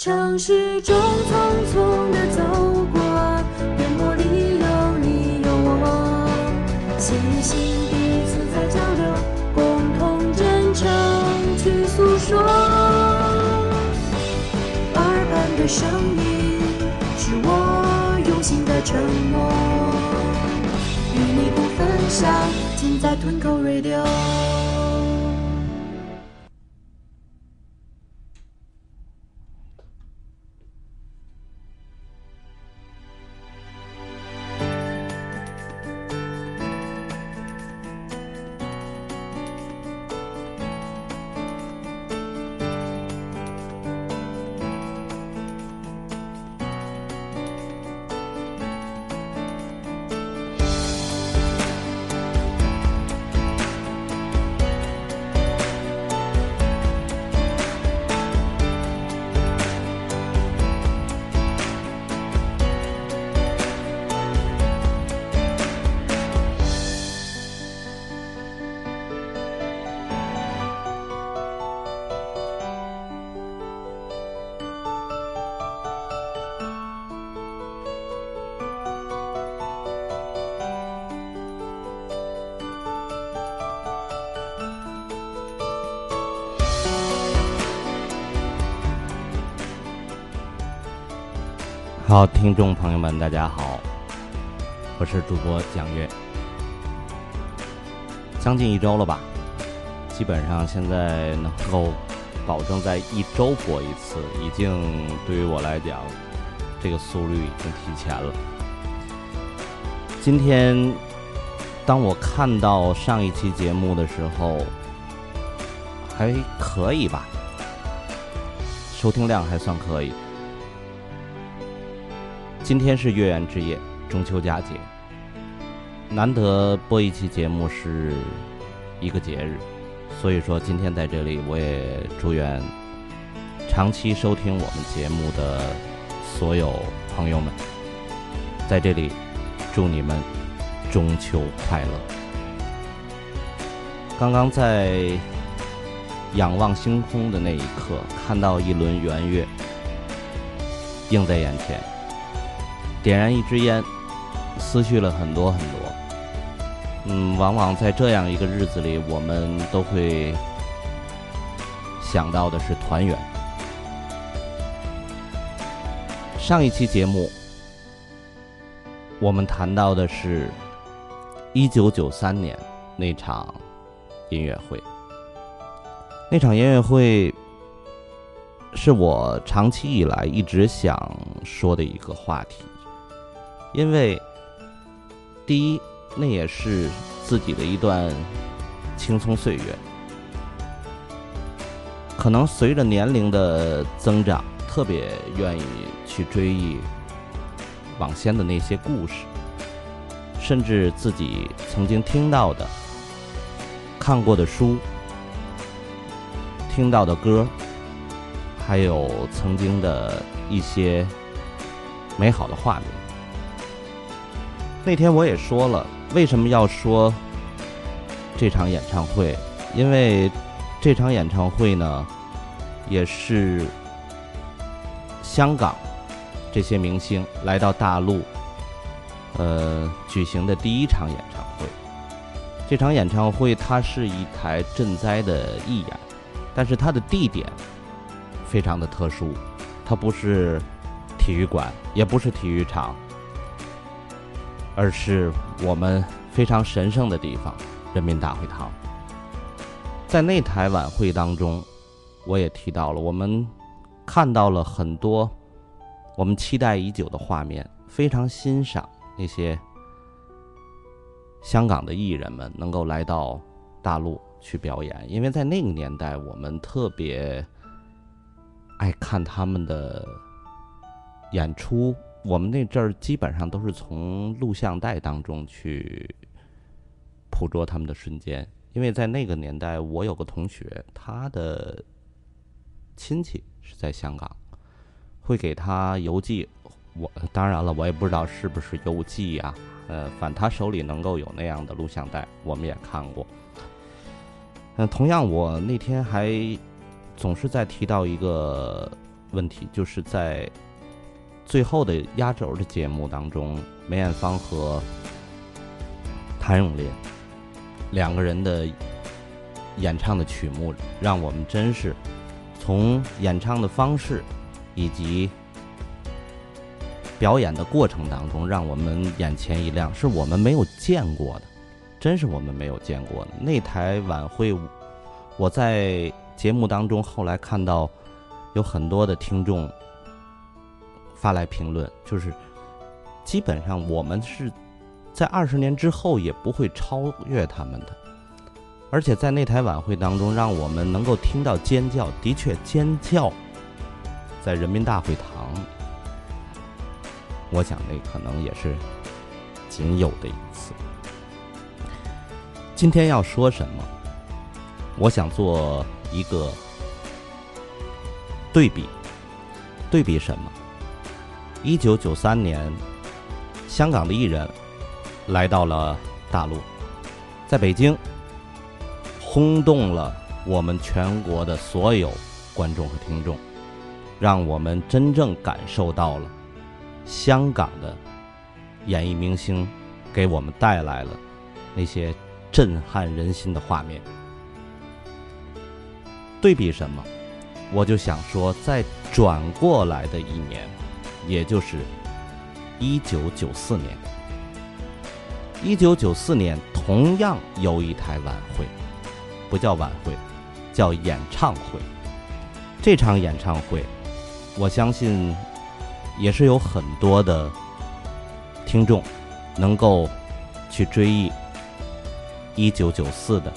城市中匆匆地走过，颠簸里有你有我，心与心彼此在交流，共同真诚去诉说。耳畔的声音是我用心的承诺，与你不分享，尽在吞口锐流。好，听众朋友们，大家好，我是主播蒋月。将近一周了吧，基本上现在能够保证在一周播一次，已经对于我来讲，这个速率已经提前了。今天，当我看到上一期节目的时候，还可以吧，收听量还算可以。今天是月圆之夜，中秋佳节，难得播一期节目是一个节日，所以说今天在这里，我也祝愿长期收听我们节目的所有朋友们，在这里祝你们中秋快乐。刚刚在仰望星空的那一刻，看到一轮圆月映在眼前。点燃一支烟，思绪了很多很多。嗯，往往在这样一个日子里，我们都会想到的是团圆。上一期节目，我们谈到的是1993年那场音乐会。那场音乐会是我长期以来一直想说的一个话题。因为，第一，那也是自己的一段青葱岁月。可能随着年龄的增长，特别愿意去追忆往先的那些故事，甚至自己曾经听到的、看过的书、听到的歌，还有曾经的一些美好的画面。那天我也说了，为什么要说这场演唱会？因为这场演唱会呢，也是香港这些明星来到大陆，呃，举行的第一场演唱会。这场演唱会它是一台赈灾的义演，但是它的地点非常的特殊，它不是体育馆，也不是体育场，而是我们非常神圣的地方——人民大会堂。在那台晚会当中，我也提到了，我们看到了很多我们期待已久的画面，非常欣赏那些香港的艺人们能够来到大陆去表演，因为在那个年代，我们特别爱看他们的演出。我们那阵儿基本上都是从录像带当中去捕捉他们的瞬间，因为在那个年代，我有个同学，他的亲戚是在香港，会给他邮寄。我当然了，我也不知道是不是邮寄呀、呃，反他手里能够有那样的录像带，我们也看过。嗯、同样，我那天还总是在提到一个问题，就是在最后的压轴的节目当中，梅艳芳和谭咏麟两个人的演唱的曲目，让我们真是从演唱的方式以及表演的过程当中，让我们眼前一亮，是我们没有见过的，真是我们没有见过的。那台晚会，我在节目当中后来看到有很多的听众发来评论，就是基本上我们是在二十年之后也不会超越他们的。而且在那台晚会当中，让我们能够听到尖叫，的确尖叫，在人民大会堂，我想那可能也是仅有的一次。今天要说什么？我想做一个对比，对比什么？一九九三年，香港的艺人来到了大陆，在北京轰动了我们全国的所有观众和听众，让我们真正感受到了香港的演艺明星给我们带来了那些震撼人心的画面。对比什么？我就想说，在转过来的一年，也就是一九九四年。一九九四年同样有一台晚会，不叫晚会，叫演唱会。这场演唱会，我相信也是有很多的听众能够去追忆一九九四的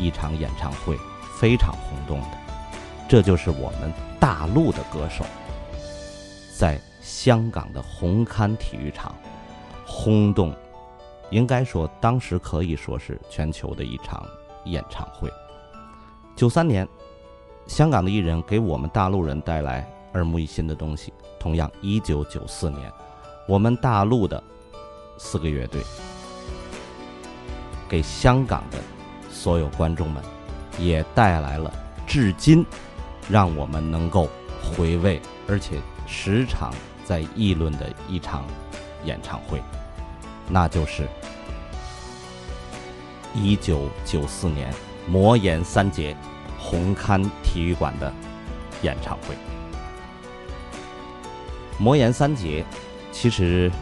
一场演唱会，非常轰动的。这就是我们大陆的歌手在香港的红磡体育场轰动，应该说当时可以说是全球的一场演唱会。九三年，香港的艺人给我们大陆人带来耳目一新的东西。同样，一九九四年，我们大陆的四个乐队给香港的所有观众们也带来了至今让我们能够回味，而且时常在议论的一场演唱会，那就是一九九四年魔岩三杰红磡体育馆的演唱会。魔岩三杰，其实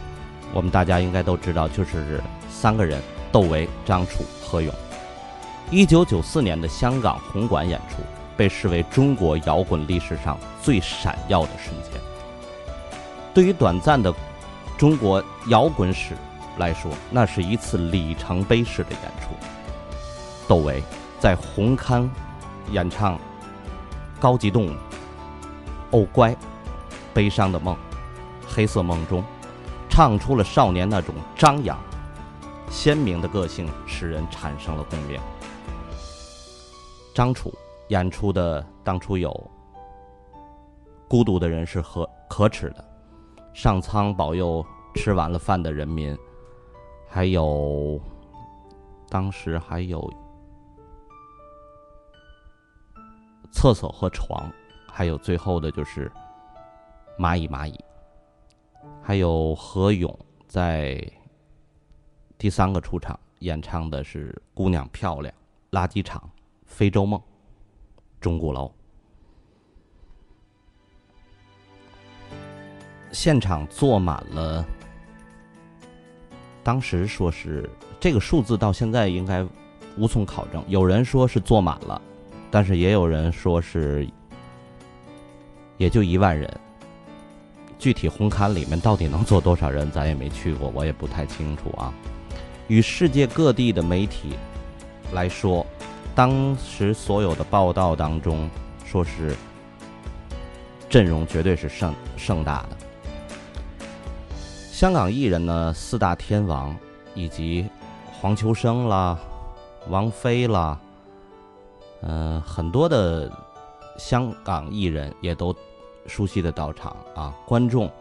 我们大家应该都知道，就是三个人：窦唯、张楚、何勇。一九九四年的香港红馆演出。被视为中国摇滚历史上最闪耀的瞬间。对于短暂的中国摇滚史来说，那是一次里程碑式的演出。窦唯在红磡演唱《高级动物》《哦乖》《悲伤的梦》《黑色梦中》，唱出了少年那种张扬、鲜明的个性，使人产生了共鸣。张楚。演出的当初有《孤独的人是可可耻的》，上苍保佑吃完了饭的人民，还有当时还有厕所和床，还有最后的就是蚂蚁蚂蚁，还有何勇在第三个出场演唱的是《姑娘漂亮》《垃圾场》《非洲梦》。钟鼓楼。现场坐满了。当时说是这个数字到现在应该无从考证，有人说是坐满了，但是也有人说是也就一万人。具体红磡里面到底能坐多少人，咱也没去过，我也不太清楚啊。与世界各地的媒体来说，当时所有的报道当中说是阵容绝对是盛盛大的。香港艺人呢，四大天王以及黄秋生啦、王菲啦，嗯、很多的香港艺人也都熟悉的到场啊，观众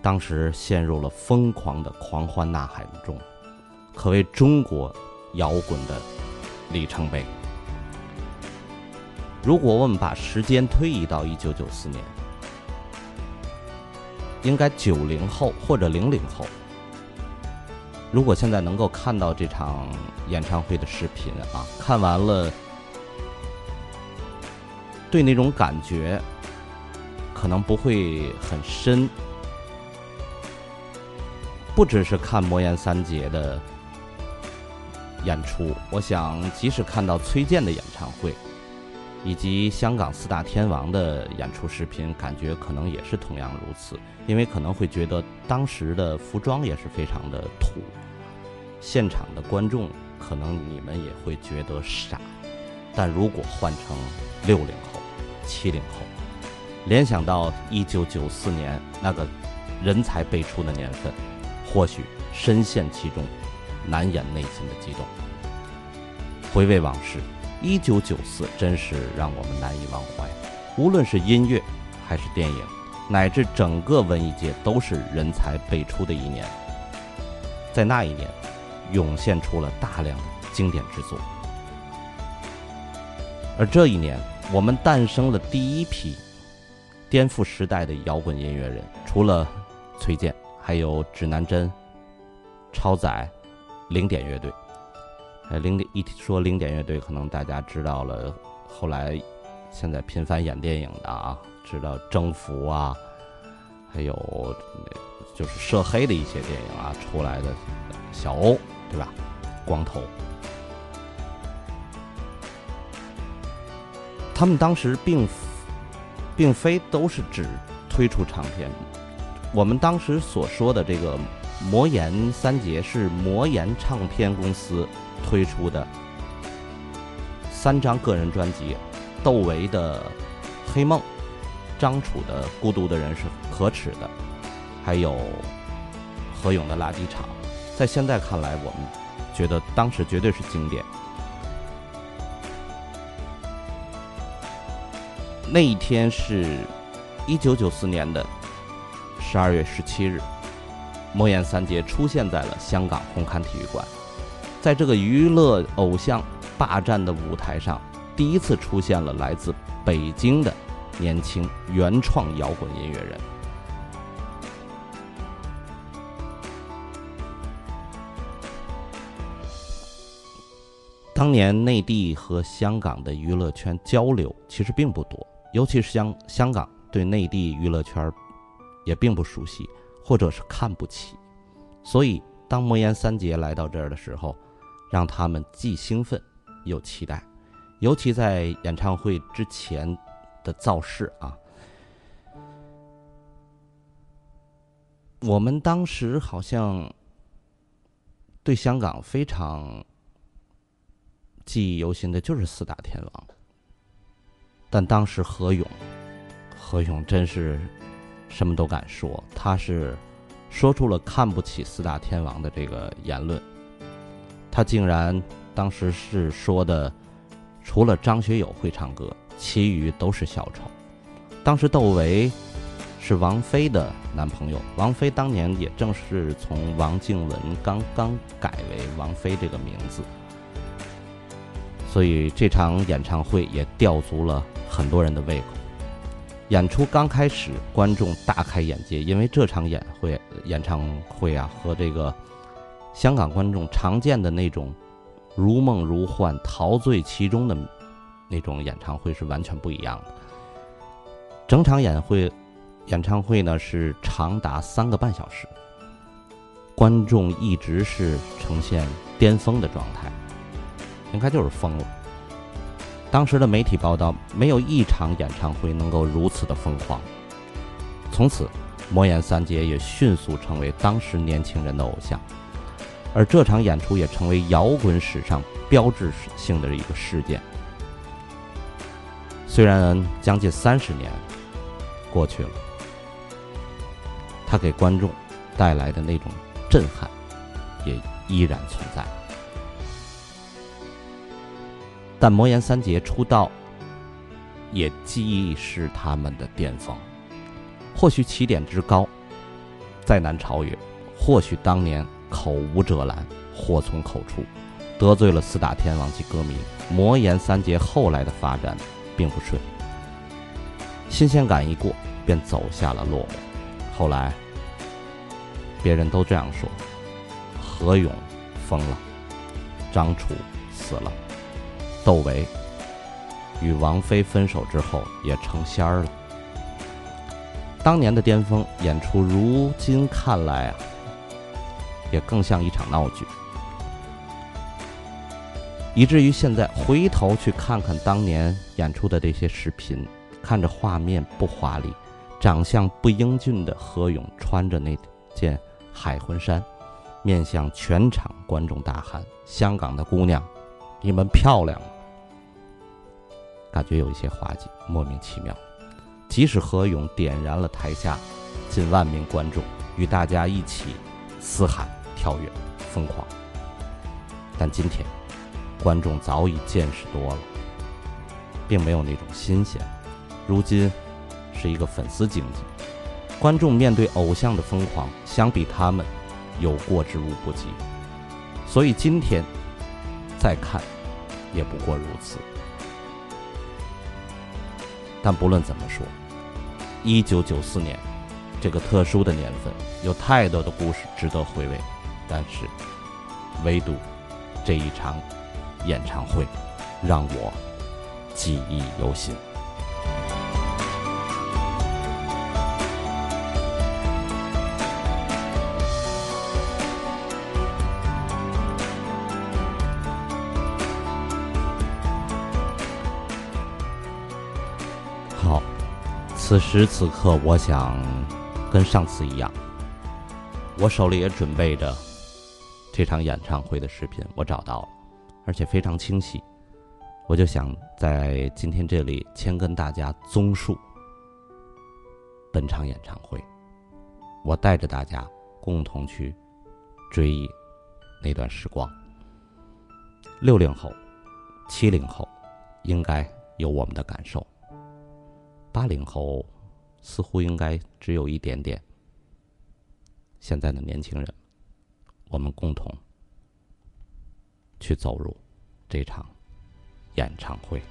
当时陷入了疯狂的狂欢呐喊中，可谓中国摇滚的里程碑。如果我们把时间推移到一九九四年，应该九零后或者零零后，如果现在能够看到这场演唱会的视频啊，看完了，对那种感觉可能不会很深，不只是看魔岩三杰的演出，我想即使看到崔健的演唱会。以及香港四大天王的演出视频，感觉可能也是同样如此，因为可能会觉得当时的服装也是非常的土，现场的观众可能你们也会觉得傻，但如果换成六零后、七零后，联想到一九九四年那个人才辈出的年份，或许深陷其中，难掩内心的激动。回味往事。一九九四真是让我们难以忘怀，无论是音乐，还是电影，乃至整个文艺界，都是人才辈出的一年。在那一年，涌现出了大量的经典之作，而这一年，我们诞生了第一批颠覆时代的摇滚音乐人，除了崔健，还有指南针、超载、零点乐队。呃，零点一说零点乐队，可能大家知道了。后来，现在频繁演电影的啊，知道征服啊，还有就是涉黑的一些电影啊出来的小欧，对吧？光头，他们当时并并非都是只推出唱片，我们当时所说的这个魔岩三杰是魔岩唱片公司。推出的三张个人专辑，窦唯的《黑梦》，张楚的《孤独的人是可耻的》，还有何勇的《垃圾场》，在现在看来，我们觉得当时绝对是经典。那一天是一九九四年的十二月十七日，魔岩三杰出现在了香港红磡体育馆。在这个娱乐偶像霸占的舞台上，第一次出现了来自北京的年轻原创摇滚音乐人。当年内地和香港的娱乐圈交流其实并不多，尤其是香香港对内地娱乐圈也并不熟悉，或者是看不起。所以，当魔岩三杰来到这儿的时候，让他们既兴奋又期待，尤其在演唱会之前的造势啊，我们当时好像对香港非常记忆犹新的就是四大天王，但当时何勇，何勇真是什么都敢说，他是说出了看不起四大天王的这个言论。他竟然当时是说的，除了张学友会唱歌，其余都是小丑。当时窦唯是王菲的男朋友，王菲当年也正是从王静雯刚刚改为王菲这个名字，所以这场演唱会也吊足了很多人的胃口。演出刚开始，观众大开眼界，因为这场演会演唱会啊和这个。香港观众常见的那种如梦如幻、陶醉其中的那种演唱会是完全不一样的。整场演会演唱会呢是长达三个半小时，观众一直是呈现巅峰的状态，应该就是疯了。当时的媒体报道，没有一场演唱会能够如此的疯狂。从此，魔岩三杰也迅速成为当时年轻人的偶像，而这场演出也成为摇滚史上标志性的一个事件。虽然将近三十年过去了，他给观众带来的那种震撼也依然存在。但魔岩三杰出道，也既是他们的巅峰。或许起点之高，再难超越；或许当年口无遮拦，祸从口出，得罪了四大天王及歌迷。魔岩三杰后来的发展并不顺，新鲜感一过，便走下了落寞。后来，别人都这样说：何勇疯了，张楚死了。窦唯与王菲分手之后也成仙儿了。当年的巅峰演出，如今看来啊，也更像一场闹剧。以至于现在回头去看看当年演出的这些视频，看着画面不华丽、长相不英俊的何勇穿着那件海魂衫，面向全场观众大喊：“香港的姑娘，你们漂亮！”感觉有一些滑稽，莫名其妙。即使何勇点燃了台下近万名观众，与大家一起嘶喊、跳跃、疯狂，但今天观众早已见识多了，并没有那种新鲜。如今是一个粉丝经济，观众面对偶像的疯狂，相比他们有过之无不及。所以今天再看，也不过如此。但不论怎么说，一九九四年这个特殊的年份，有太多的故事值得回味，但是唯独这一场演唱会让我记忆犹新。好，此时此刻，我想跟上次一样，我手里也准备着这场演唱会的视频，我找到了，而且非常清晰。我就想在今天这里先跟大家综述本场演唱会，我带着大家共同去追忆那段时光。六零后、七零后应该有我们的感受。八零后似乎应该只有一点点。现在的年轻人，我们共同去走入这场演唱会。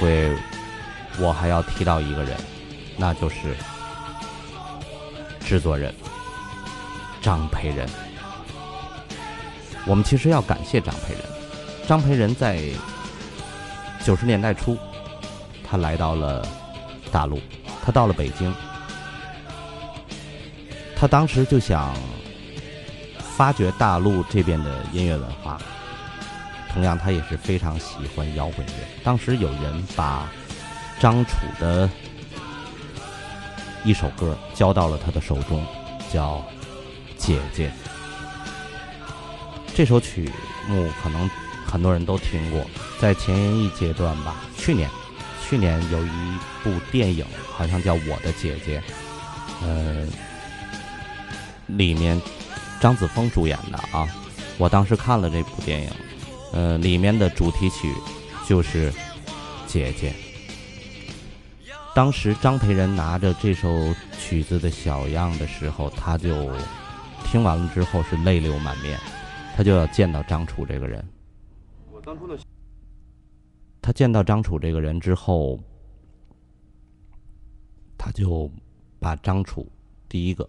会，我还要提到一个人，那就是制作人张培仁。我们其实要感谢张培仁。张培仁在九十年代初，他来到了大陆，他到了北京，他当时就想发掘大陆这边的音乐文化。同样，他也是非常喜欢摇滚乐。当时有人把张楚的一首歌交到了他的手中，叫《姐姐》。这首曲目可能很多人都听过，在前一阶段吧。去年，去年有一部电影，好像叫《我的姐姐》，呃，里面张子枫主演的啊。我当时看了这部电影。呃，里面的主题曲就是《姐姐》。当时张培仁拿着这首曲子的小样的时候，他就听完了之后是泪流满面，他就要见到张楚这个人。我当初的他见到张楚这个人之后，他就把张楚第一个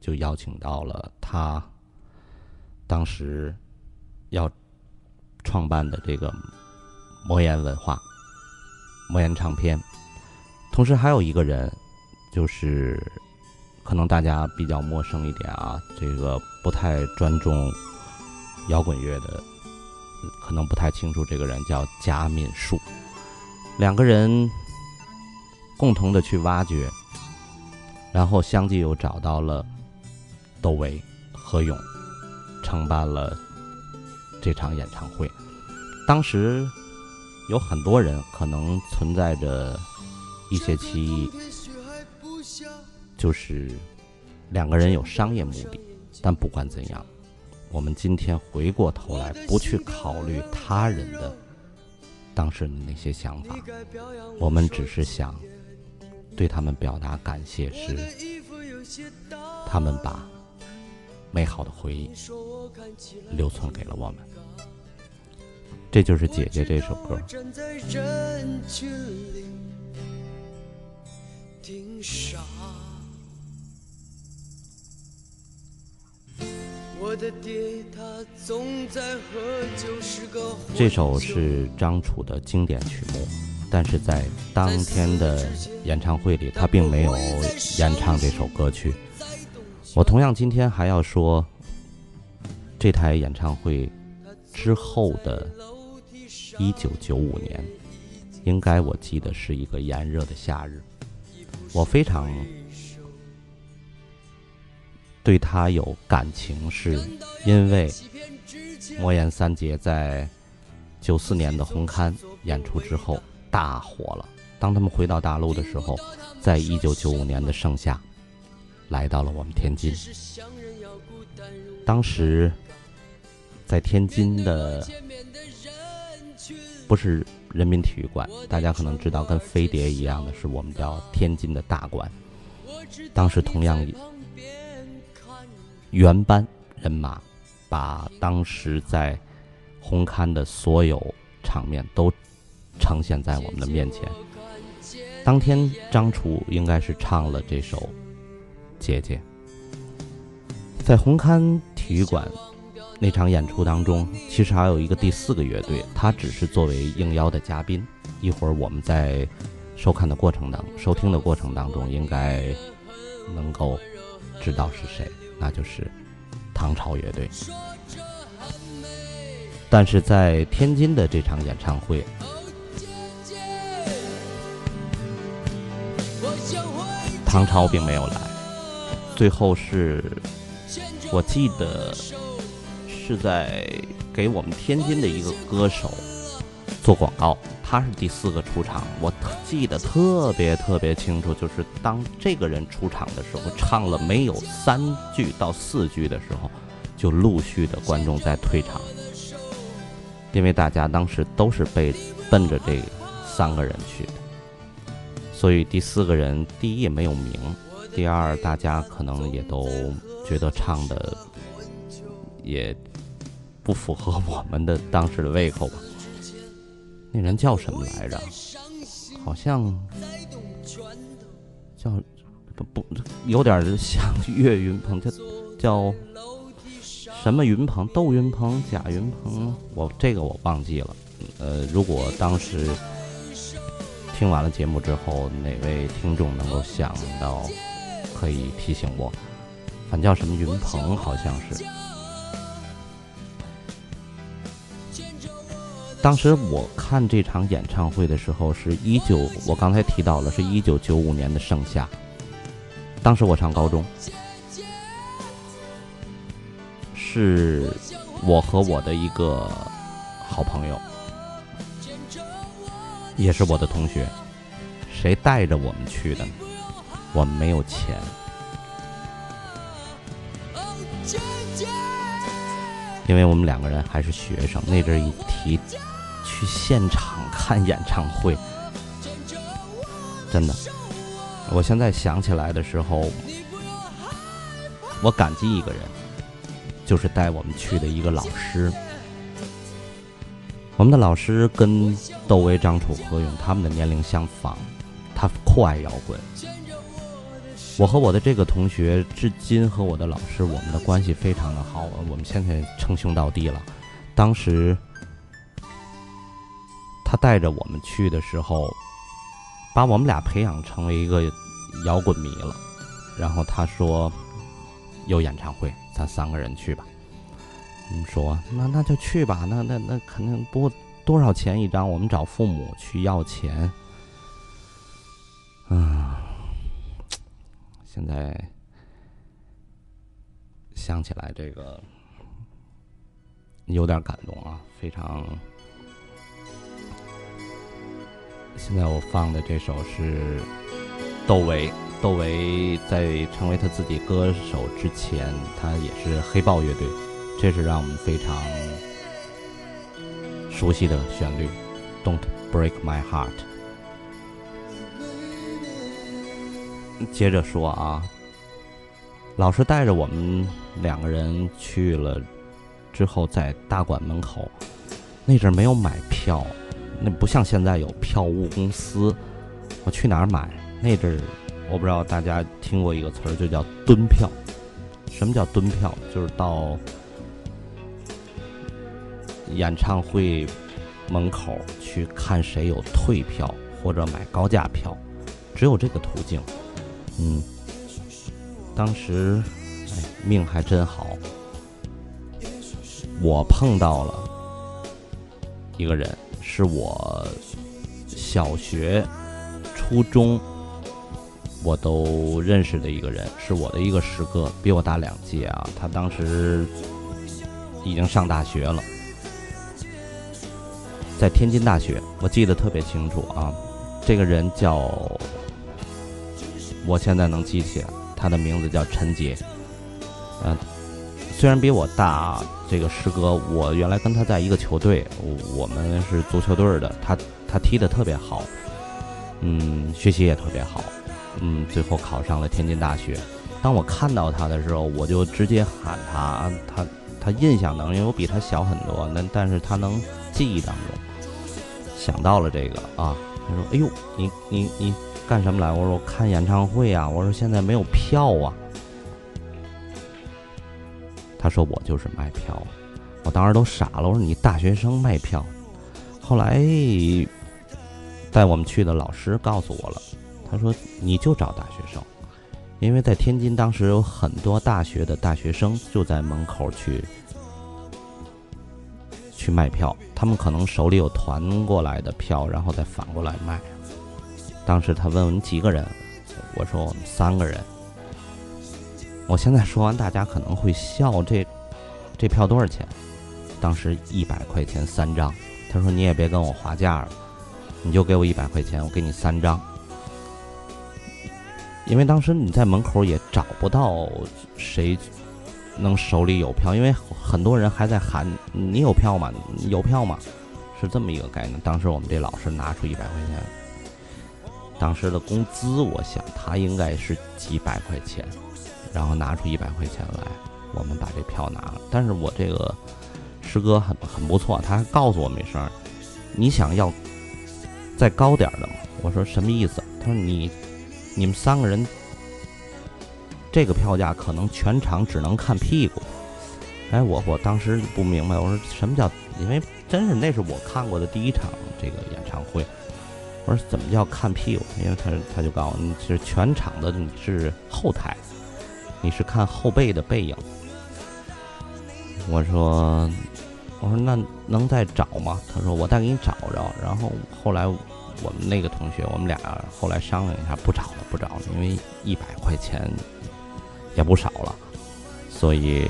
就邀请到了他当时要创办的这个魔岩文化、魔岩唱片。同时还有一个人，就是可能大家比较陌生一点啊，这个不太专注摇滚乐的，可能不太清楚这个人叫贾敏树。两个人共同的去挖掘，然后相继又找到了窦唯、何勇，承办了这场演唱会。当时有很多人可能存在着。一些歧义，就是两个人有商业目的，但不管怎样，我们今天回过头来，不去考虑他人的当时的那些想法，我们只是想对他们表达感谢，是他们把美好的回忆留存给了我们。这就是《姐姐》这首歌。这首是张楚的经典曲目，但是在当天的演唱会里，他并没有演唱这首歌曲。我同样今天还要说，这台演唱会之后的一九九五年，应该我记得是一个炎热的夏日。我非常对他有感情，是因为魔岩三杰在九四年的红勘演出之后大火了。当他们回到大陆的时候，在一九九五年的盛夏来到了我们天津。当时在天津的不是。人民体育馆，大家可能知道，跟飞碟一样的是我们叫天津的大馆。当时同样原班人马，把当时在红磡的所有场面都呈现在我们的面前。当天张楚应该是唱了这首《姐姐》，在红磡体育馆。那场演出当中，其实还有一个第四个乐队，他只是作为应邀的嘉宾。一会儿我们在收看的过程当收听的过程当中，应该能够知道是谁，那就是唐朝乐队。但是在天津的这场演唱会，唐朝并没有来。最后是我记得。是在给我们天津的一个歌手做广告，他是第四个出场，我记得特别特别清楚，就是当这个人出场的时候，唱了没有三句到四句的时候，就陆续的观众在退场，因为大家当时都是被奔着这三个人去的，所以第四个人第一也没有名，第二大家可能也都觉得唱的也。不符合我们的当时的胃口吧？那人叫什么来着？好像叫不不，有点像岳云鹏，叫叫什么云鹏？窦云鹏、贾云鹏？我这个我忘记了。呃，如果当时听完了节目之后，哪位听众能够想到，可以提醒我。反叫什么云鹏？好像是。当时我看这场演唱会的时候，是一九，我刚才提到了，是一九九五年的盛夏。当时我上高中，是我和我的一个好朋友，也是我的同学，谁带着我们去的？我们没有钱，因为我们两个人还是学生，那阵一提去现场看演唱会，真的，我现在想起来的时候，我感激一个人，就是带我们去的一个老师。我们的老师跟窦唯、张楚、何勇他们的年龄相仿，他酷爱摇滚。我和我的这个同学，至今和我的老师，我们的关系非常的好，我们现在称兄道弟了。当时他带着我们去的时候，把我们俩培养成为一个摇滚迷了。然后他说有演唱会，咱三个人去吧。我们说那那就去吧，那那那肯定不多少钱一张？我们找父母去要钱。嗯。现在想起来，这个有点感动啊，非常。现在我放的这首是窦唯，窦唯在成为他自己歌手之前，他也是黑豹乐队，这是让我们非常熟悉的旋律，Don't break my heart。接着说啊，老师带着我们两个人去了之后，在大馆门口，那阵没有买票，那不像现在有票务公司。我去哪儿买？那阵儿我不知道大家听过一个词儿，就叫蹲票。什么叫蹲票？就是到演唱会门口去看谁有退票或者买高价票，只有这个途径。嗯，当时，哎，命还真好，我碰到了一个人，是我小学、初中我都认识的一个人，是我的一个师哥，比我大两届啊。他当时已经上大学了，在天津大学，我记得特别清楚啊。这个人叫。我现在能记起来，他的名字叫陈杰。嗯，虽然比我大，这个师哥，我原来跟他在一个球队，我们是足球队的。他他踢得特别好，嗯，学习也特别好，嗯，最后考上了天津大学。当我看到他的时候，我就直接喊他，他他印象当中，因为我比他小很多，那但是他能记忆当中想到了这个啊。他说：“哎呦，你你你。”干什么来？我说我看演唱会啊！我说现在没有票啊。他说我就是卖票，我当时都傻了。我说你大学生卖票？后来带我们去的老师告诉我了，他说你就找大学生，因为在天津当时有很多大学的大学生就在门口去去卖票，他们可能手里有团过来的票，然后再反过来卖。当时他问我们几个人，我说我们三个人。我现在说完，大家可能会笑，这这票多少钱？当时一百块钱三张。他说你也别跟我划价了，你就给我一百块钱，我给你三张。因为当时你在门口也找不到谁能手里有票，因为很多人还在喊你有票吗？有票吗？是这么一个概念。当时我们这老师拿出一百块钱。当时的工资，我想他应该是几百块钱，然后拿出一百块钱来，我们把这票拿了。但是我这个师哥很很不错，他还告诉我们一声：“你想要再高点的吗？”我说：“什么意思？”他说：“你你们三个人这个票价可能全场只能看屁股。”哎，我我当时不明白，我说什么叫？因为真是那是我看过的第一场这个演唱会。我说怎么叫看屁股？因为他他就告诉你是全场的你是后台，你是看后背的背影。我说我说那能再找吗？他说我再给你找找。然后后来我们那个同学，我们俩后来商量一下，不找了，不找了，因为一百块钱也不少了，所以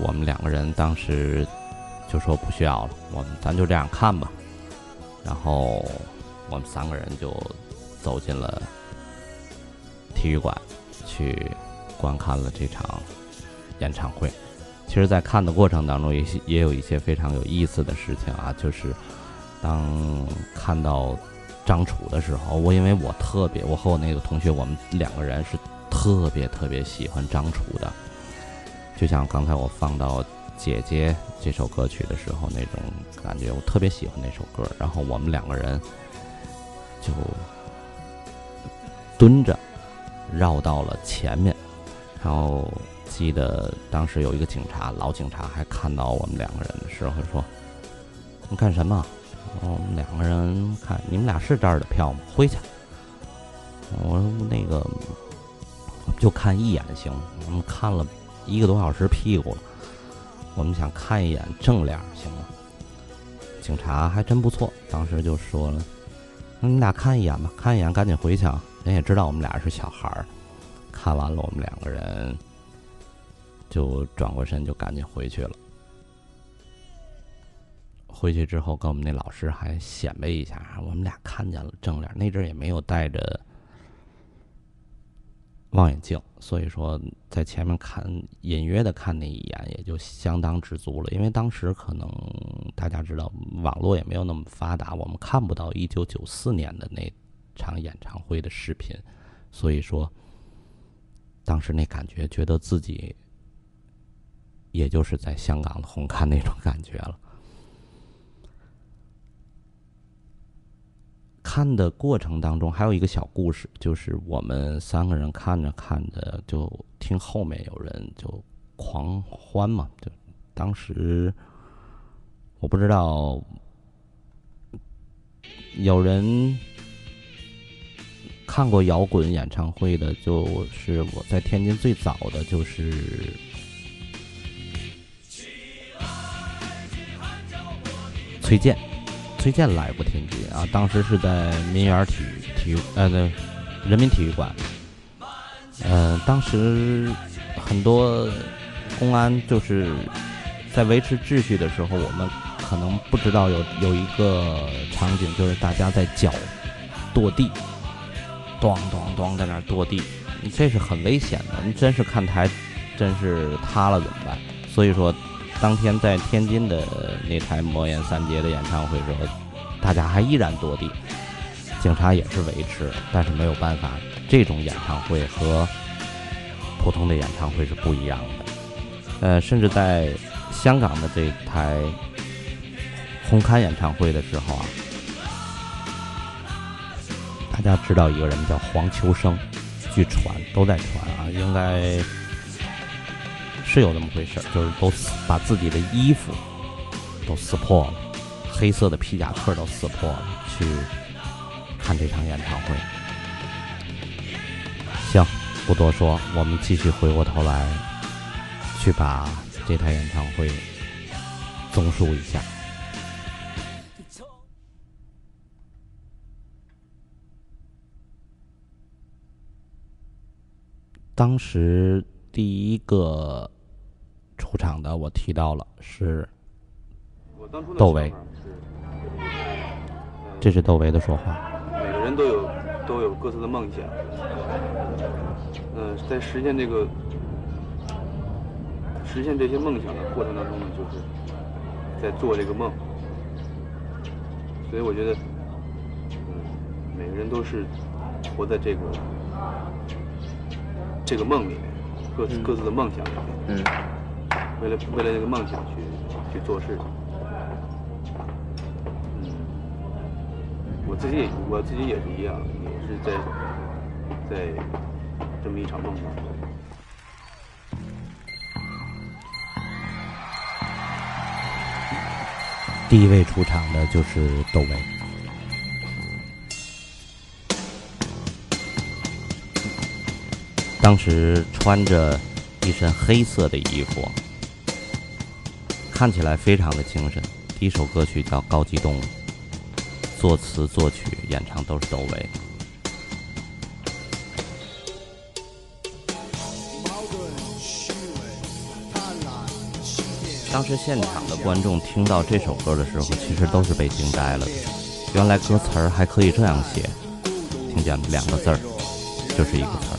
我们两个人当时就说不需要了，我们咱就这样看吧。然后。我们三个人就走进了体育馆，去观看了这场演唱会。其实，在看的过程当中，也也有一些非常有意思的事情啊，就是当看到张楚的时候，我因为我特别，我和我那个同学，我们两个人是特别特别喜欢张楚的，就像刚才我放到《姐姐》这首歌曲的时候那种感觉，我特别喜欢那首歌，然后我们两个人就蹲着绕到了前面，然后。记得当时有一个警察，老警察还看到我们两个人的时候说：“你干什么？”我们两个人看你们俩是这儿的票吗？回去。我说那个就看一眼行。我们看了一个多小时屁股了，我们想看一眼正脸行吗？警察还真不错，当时就说了：“那你俩看一眼吧，看一眼赶紧回去啊。”人也知道我们俩是小孩儿，看完了我们两个人。就转过身就赶紧回去了。回去之后跟我们那老师还显摆一下，我们俩看见了正脸。那阵也没有戴着望远镜，所以说在前面看隐约的看那一眼也就相当知足了。因为当时可能大家知道网络也没有那么发达，我们看不到一九九四年的那场演唱会的视频，所以说当时那感觉觉得自己。也就是在香港的红磡那种感觉了。看的过程当中还有一个小故事，就是我们三个人看着看着，就听后面有人就狂欢嘛。就当时我不知道有人看过摇滚演唱会的，就是我在天津最早的就是。崔健，崔健来过天津啊！当时是在民园体育体育呃，那人民体育馆。嗯，当时很多公安就是在维持秩序的时候，我们可能不知道有有一个场景，就是大家在脚跺地，咚咚咚在那儿跺地，这是很危险的。你真是看台真是塌了怎么办？所以说。当天在天津的那台魔岩三杰的演唱会时候，大家还依然跺地，警察也是维持，但是没有办法，这种演唱会和普通的演唱会是不一样的。呃，甚至在香港的这台红磡演唱会的时候啊，大家知道一个人叫黄秋生，据传都在传啊，应该。是有那么回事就是都撕把自己的衣服都撕破了，黑色的皮夹克都撕破了，去看这场演唱会。行，不多说，我们继续回过头来，去把这台演唱会综述一下。当时第一个。出场的我提到了是窦唯，这是窦唯的说话。每个人都有都有各自的梦想，嗯，在实现这个实现这些梦想的过程当中呢，就是在做这个梦。所以我觉得，嗯，每个人都是活在这个这个梦里面，各自各自的梦想里面。嗯。为了为了这个梦想去去做事，嗯，我自己也我自己也是一样，也是在在这么一场梦当中。第一位出场的就是窦唯，当时穿着一身黑色的衣服。看起来非常的精神。第一首歌曲叫《高级动物》，作词作曲演唱都是窦唯。当时现场的观众听到这首歌的时候，其实都是被惊呆了的。原来歌词儿还可以这样写，听见两个字儿，就是一个词儿，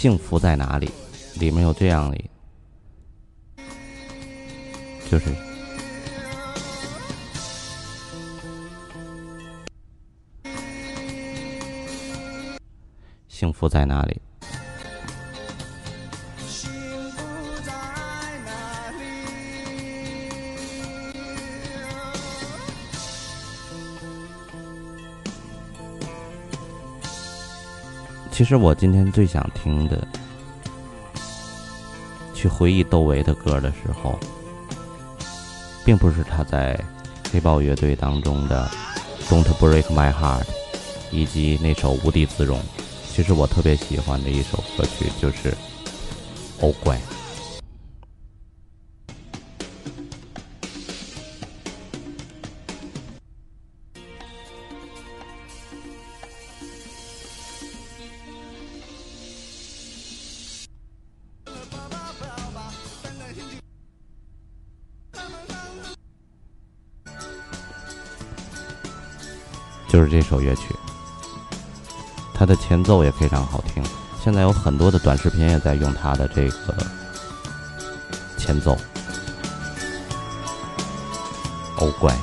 幸福在哪里》，里面有这样的，就是幸福在哪里？其实我今天最想听的，去回忆窦唯的歌的时候，并不是他在黑豹乐队当中的《Don't Break My Heart》，以及那首《无地自容》。其实我特别喜欢的一首歌曲就是《哦乖》。就是这首乐曲，它的前奏也非常好听。现在有很多的短视频也在用它的这个前奏。哦乖，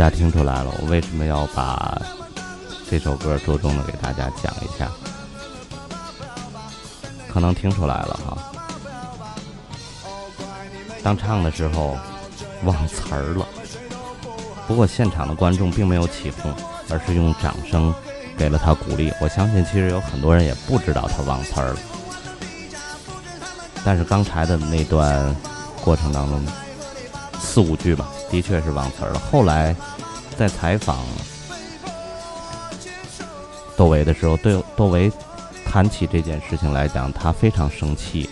大家听出来了，我为什么要把这首歌着重的给大家讲一下？可能听出来了哈。当唱的时候忘词儿了，不过现场的观众并没有起哄，而是用掌声给了他鼓励。我相信其实有很多人也不知道他忘词儿了，但是刚才的那段过程当中，四五句吧，的确是忘词了。后来在采访窦唯的时候，对窦唯谈起这件事情来讲，他非常生气。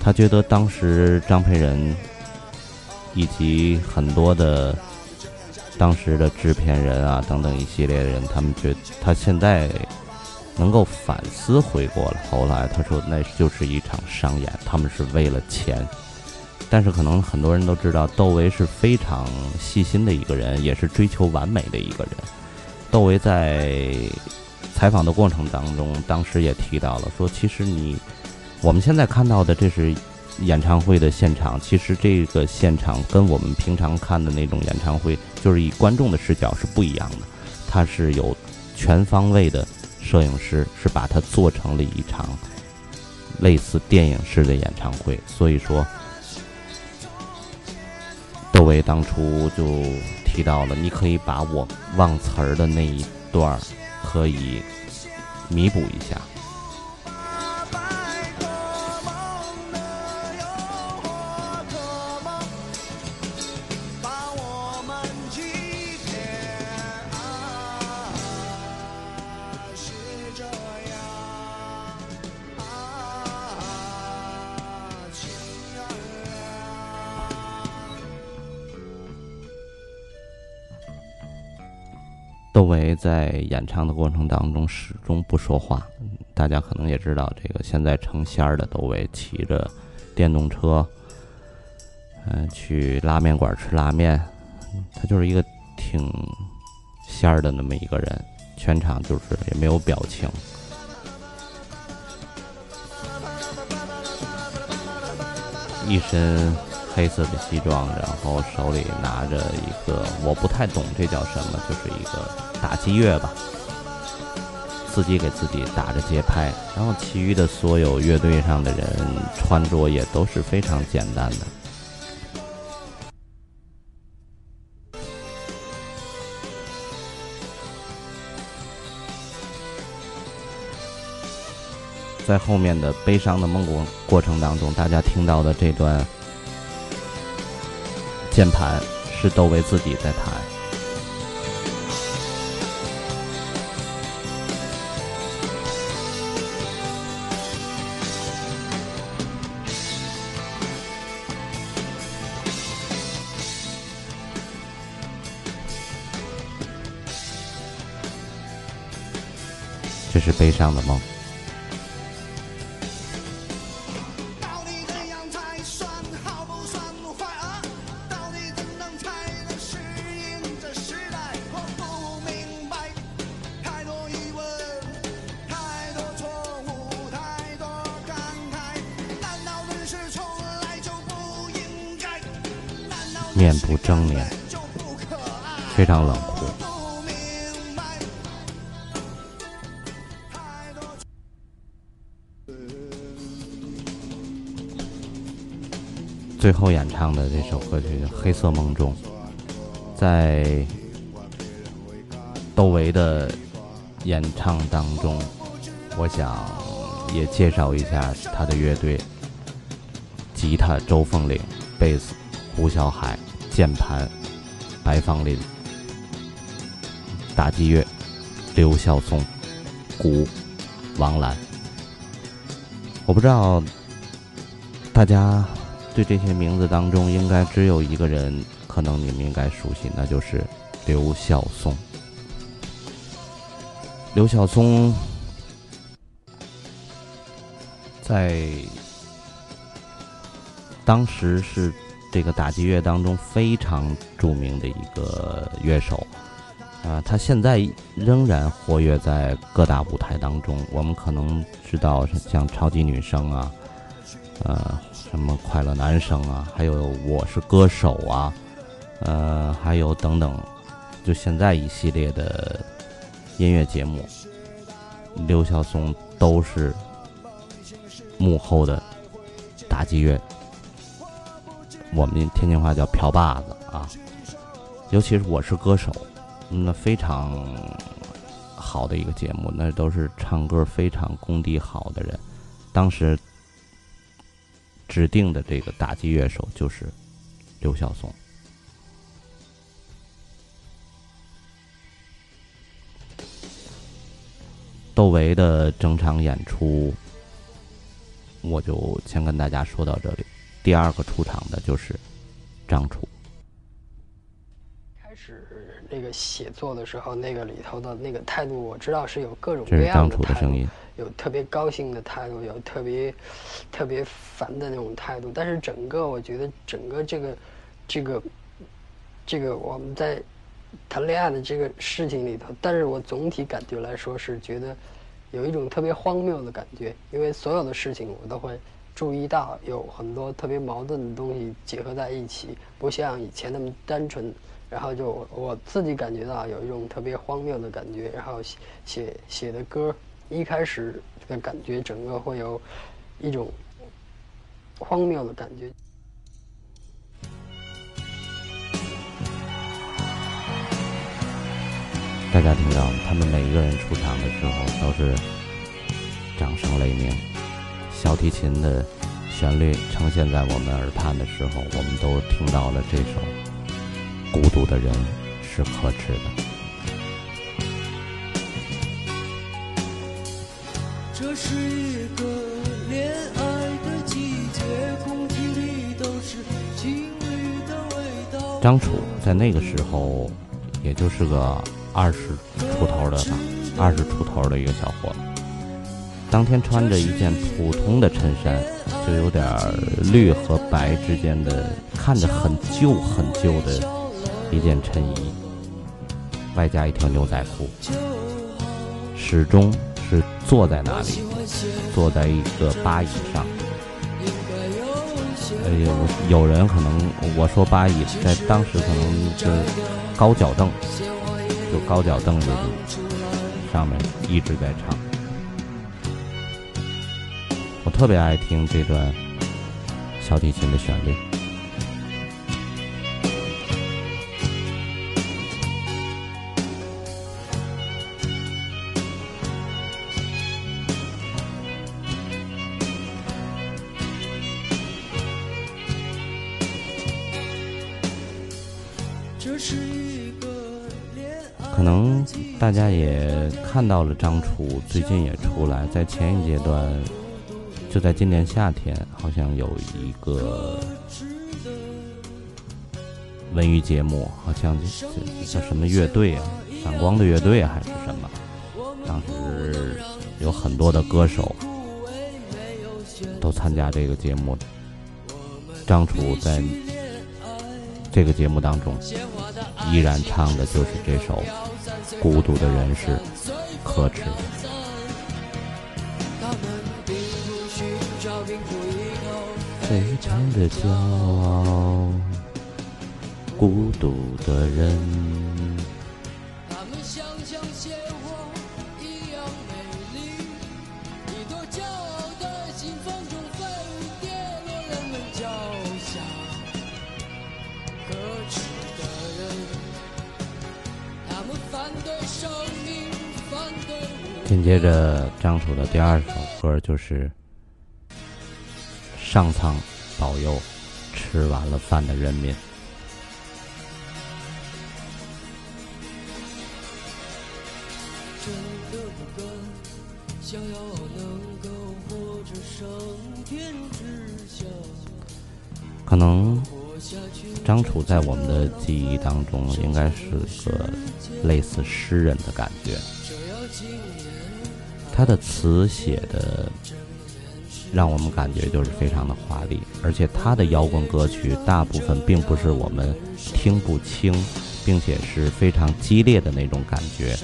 他觉得当时张培仁以及很多的当时的制片人啊等等一系列的人，他们觉他现在能够反思回过了头来，他说那就是一场商演，他们是为了钱。但是可能很多人都知道，窦唯是非常细心的一个人，也是追求完美的一个人。窦唯在采访的过程当中，当时也提到了说，其实你我们现在看到的这是演唱会的现场，其实这个现场跟我们平常看的那种演唱会，就是以观众的视角是不一样的。它是有全方位的摄影师，是把它做成了一场类似电影式的演唱会。所以说，窦唯当初就提到了，你可以把我忘词儿的那一段儿，可以弥补一下。在演唱的过程当中始终不说话，大家可能也知道，这个现在成仙儿的窦唯骑着电动车，嗯、去拉面馆吃拉面，他就是一个挺仙儿的那么一个人，全场就是也没有表情。一身黑色的西装，然后手里拿着一个我不太懂这叫什么，就是一个打击乐吧，自己给自己打着节拍，然后其余的所有乐队上的人穿着也都是非常简单的。在后面的悲伤的梦过过程当中，大家听到的这段键盘是窦唯自己在弹。这是悲伤的梦。歌曲《黑色梦中》，在窦唯的演唱当中，我想也介绍一下他的乐队：吉他周凤岭，贝斯胡小海，键盘白方林，打击乐刘孝松，鼓王澜。我不知道大家对这些名字当中，应该只有一个人，可能你们应该熟悉，那就是刘晓松。刘晓松在当时是这个打击乐当中非常著名的一个乐手，啊，他现在仍然活跃在各大舞台当中。我们可能知道像超级女声啊，呃，什么快乐男声啊，还有我是歌手啊，呃，还有等等，就现在一系列的音乐节目，刘晓松都是幕后的打击乐，我们天津话叫瓢把子啊。尤其是我是歌手，那非常好的一个节目，那都是唱歌非常功底好的人。当时指定的这个打击乐手就是刘晓松。窦唯的整场演出，我就先跟大家说到这里。第二个出场的就是张楚。开始那个写作的时候，那个里头的那个态度，我知道是有各种各样张的态度楚的声音，有特别高兴的态度，有特别特别烦的那种态度。但是整个我觉得整个这个这个这个我们在谈恋爱的这个事情里头，但是我总体感觉来说是觉得有一种特别荒谬的感觉，因为所有的事情我都会注意到有很多特别矛盾的东西结合在一起，不像以前那么单纯。然后就我自己感觉到有一种特别荒谬的感觉，然后写写的歌，一开始的感觉整个会有一种荒谬的感觉。大家听到，他们每一个人出场的时候都是掌声雷鸣，小提琴的旋律呈现在我们耳畔的时候，我们都听到了这首《孤独的人是可耻的》。是一个恋爱的季节，空气里都是情侣的味道。张楚在那个时候，也就是个二十出头的吧，二十出头的一个小伙子。当天穿着一件普通的衬衫，就有点绿和白之间的，看着很旧很旧的一件衬衣，外加一条牛仔裤，始终是坐在那里，坐在一个吧椅上。呃，有有人可能我说八椅，在当时可能就是高脚凳，就高脚凳子上面一直在唱。我特别爱听这段小提琴的旋律。大家也看到了张楚最近也出来，在前一阶段，就在今年夏天，好像有一个文娱节目，好像叫什么乐队啊，闪光的乐队还是什么？当时有很多的歌手都参加这个节目，张楚在这个节目当中依然唱的就是这首《孤独的人是可耻》。他们并不寻找，并不依靠。非常的骄傲，孤独的人。紧接着，张楚的第二首歌就是上苍保佑吃完了饭的人民。真的不敢想要能够活着上天之下，可能。张楚在我们的记忆当中，应该是个类似诗人的感觉。他的词写的让我们感觉就是非常的华丽，而且他的摇滚歌曲大部分并不是我们听不清，并且是非常激烈的那种感觉。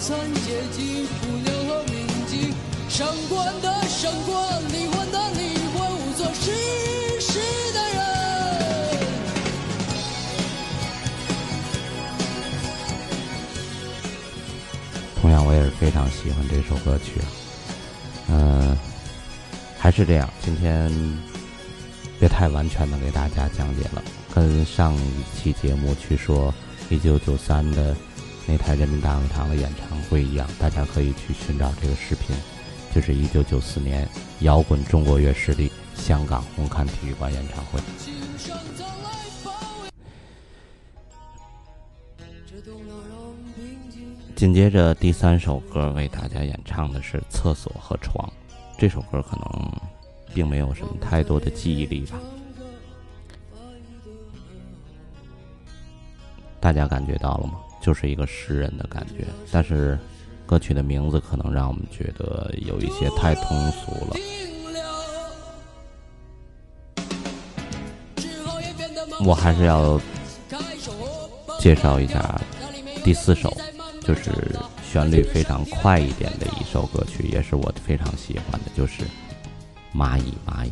小资产阶级，妇女和民警，升官的升官，离婚的离婚，无所事事的人。同样，我也是非常喜欢这首歌曲啊。嗯、还是这样，今天别太完全的给大家讲解了，跟上一期节目去说一九九三的那台人民大会堂的演唱会一样，大家可以去寻找这个视频，就是一九九四年摇滚中国乐势力香港红磡体育馆演唱会。紧接着第三首歌为大家演唱的是《厕所和床》，这首歌可能并没有什么太多的记忆力吧，大家感觉到了吗？就是一个诗人的感觉，但是歌曲的名字可能让我们觉得有一些太通俗了。我还是要介绍一下第四首，就是旋律非常快一点的一首歌曲，也是我非常喜欢的，就是《蚂蚁蚂蚁》。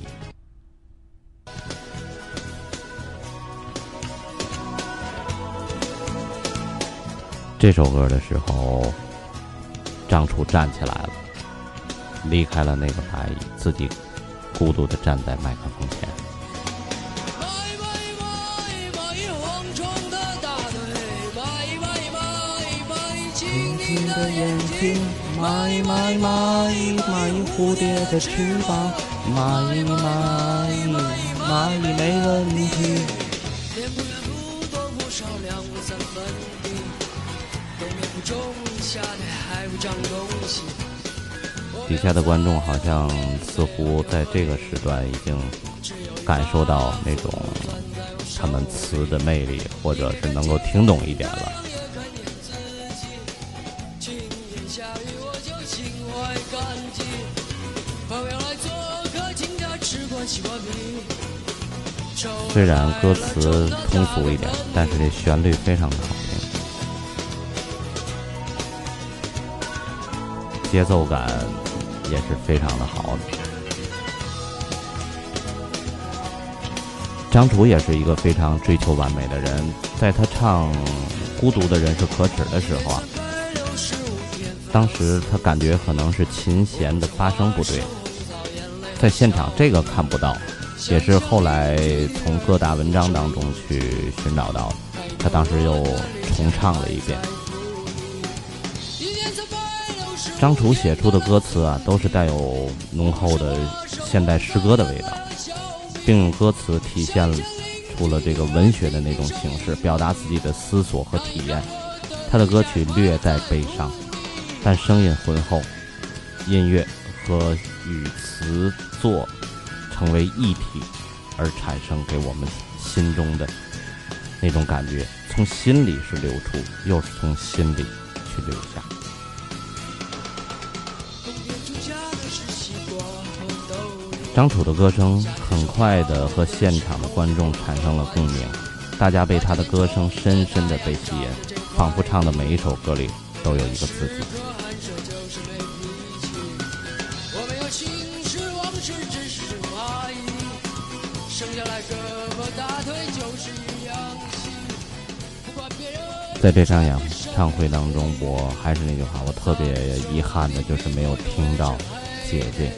这首歌的时候，张楚站起来了，离开了那个蚂蚁，自己孤独的站在麦克风前。蚂蚁蚂蚁蚂蚁蚂蚁蝗虫的大腿，蚂蚁蚂蚁蚂蚁蚂蚁蜻蜓的眼睛，蚂蚁蚂蚁蚂蚁蚂蚁蝴蝶的翅膀，蚂蚁蚂蚁蚂蚁没问题。底下的观众好像似乎在这个时段已经感受到那种他们词的魅力，或者是能够听懂一点了。虽然歌词通俗一点，但是这旋律非常好节奏感也是非常的好的。张楚也是一个非常追求完美的人，在他唱《孤独的人是可耻》的时候啊，当时他感觉可能是琴弦的发声不对，在现场这个看不到，也是后来从各大文章当中去寻找到，他当时又重唱了一遍。张楚写出的歌词啊，都是带有浓厚的现代诗歌的味道。并用歌词体现出了这个文学的那种形式，表达自己的思索和体验。他的歌曲略带悲伤，但声音浑厚，音乐和与词作成为一体，而产生给我们心中的那种感觉，从心里是流出，又是从心里去留下。张楚的歌声很快的和现场的观众产生了共鸣，大家被他的歌声深深的被吸引，仿佛唱的每一首歌里都有一个自己。在这场演唱会当中，我还是那句话，我特别遗憾的就是没有听到姐姐。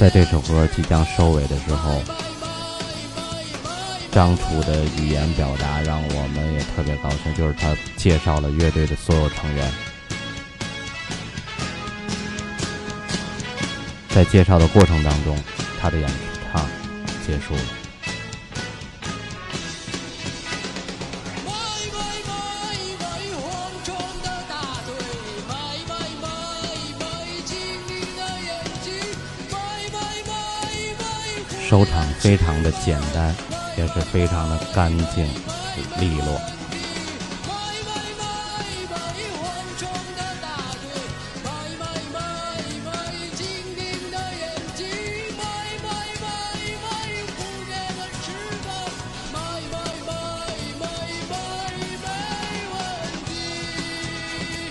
在这首歌即将收尾的时候，张楚的语言表达让我们也特别高兴，就是他介绍了乐队的所有成员。在介绍的过程当中，他的演唱结束了。收场非常的简单，也是非常的干净利落。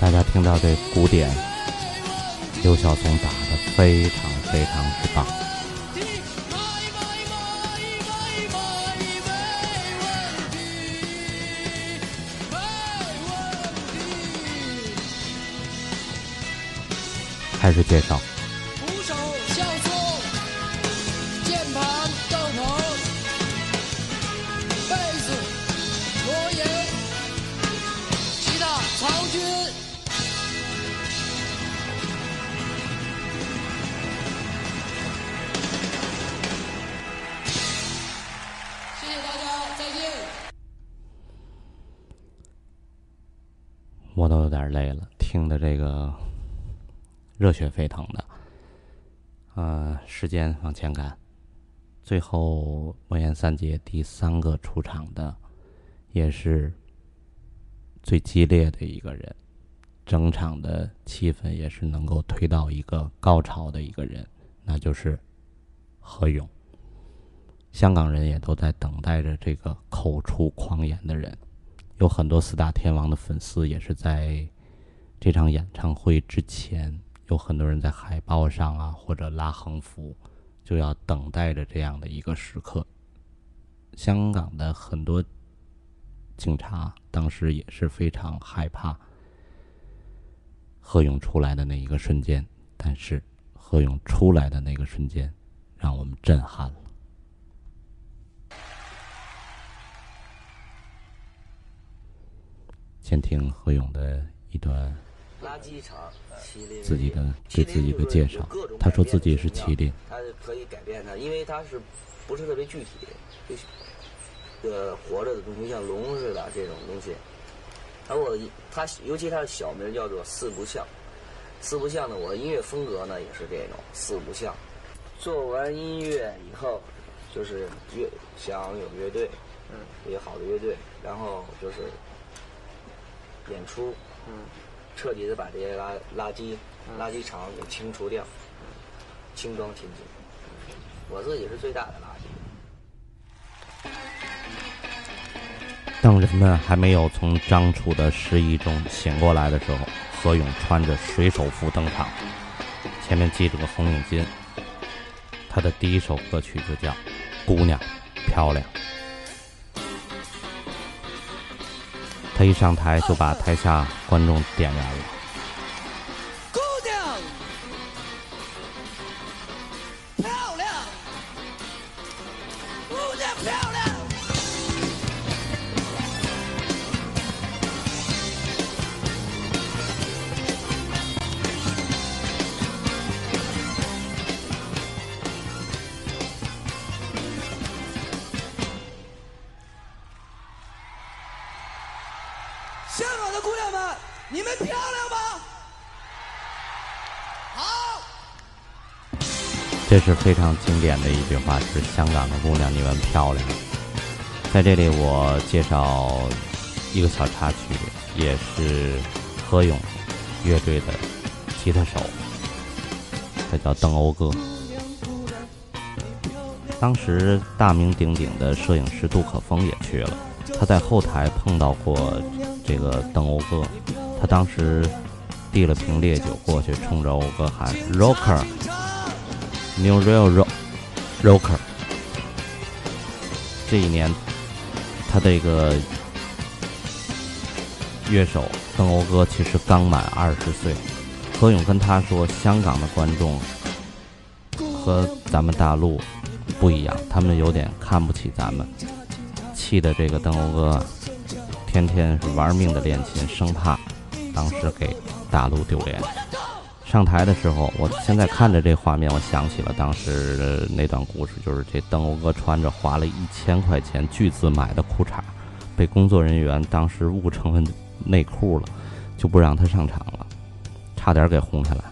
大家听到这鼓点，刘晓松打的非常非常之棒。开始介绍。血沸腾的。呃，时间往前赶，最后魔岩三杰第三个出场的，也是最激烈的一个人，整场的气氛也是能够推到一个高潮的一个人，那就是何勇。香港人也都在等待着这个口出狂言的人。有很多四大天王的粉丝也是在这场演唱会之前，有很多人在海报上啊或者拉横幅，就要等待着这样的一个时刻。香港的很多警察当时也是非常害怕何勇出来的那一个瞬间，但是何勇出来的那个瞬间，让我们震撼了。先听何勇的一段，自己的对自己的介绍。他说自己是麒麟，它可以改变他，因为他是不是特别具体，就是呃活着的东西，像龙似的这种东西，而我他尤其他的小名叫做四不像，四不像呢，我的音乐风格呢也是这种四不像。做完音乐以后，就是乐想有乐队，嗯，有好的乐队，然后就是演出，嗯，彻底的把这些垃垃圾、垃圾场给清除掉，轻装前进。我自己是最大的垃圾。当人们还没有从张楚的失忆中醒过来的时候，何勇穿着水手服登场，前面系着个红领巾。他的第一首歌曲就叫《姑娘漂亮》。他一上台就把台下观众点燃了。是非常经典的一句话，是香港的姑娘，你们漂亮。在这里，我介绍一个小插曲，也是何勇乐队的吉他手，他叫邓欧哥。当时大名鼎鼎的摄影师杜可风也去了，他在后台碰到过这个邓欧哥，他当时递了瓶烈酒过去，冲着欧哥喊 “Rocker”。New Real Rock Rocker，这一年，他这个乐手邓欧哥其实刚满二十岁。何勇跟他说，香港的观众和咱们大陆不一样，他们有点看不起咱们，气的这个邓欧哥天天是玩命的练琴，生怕当时给大陆丢脸。上台的时候，我现在看着这画面，我想起了当时那段故事，就是这邓欧哥穿着花了一千块钱巨资买的裤衩，被工作人员当时误成了内裤了，就不让他上场了，差点给轰下来。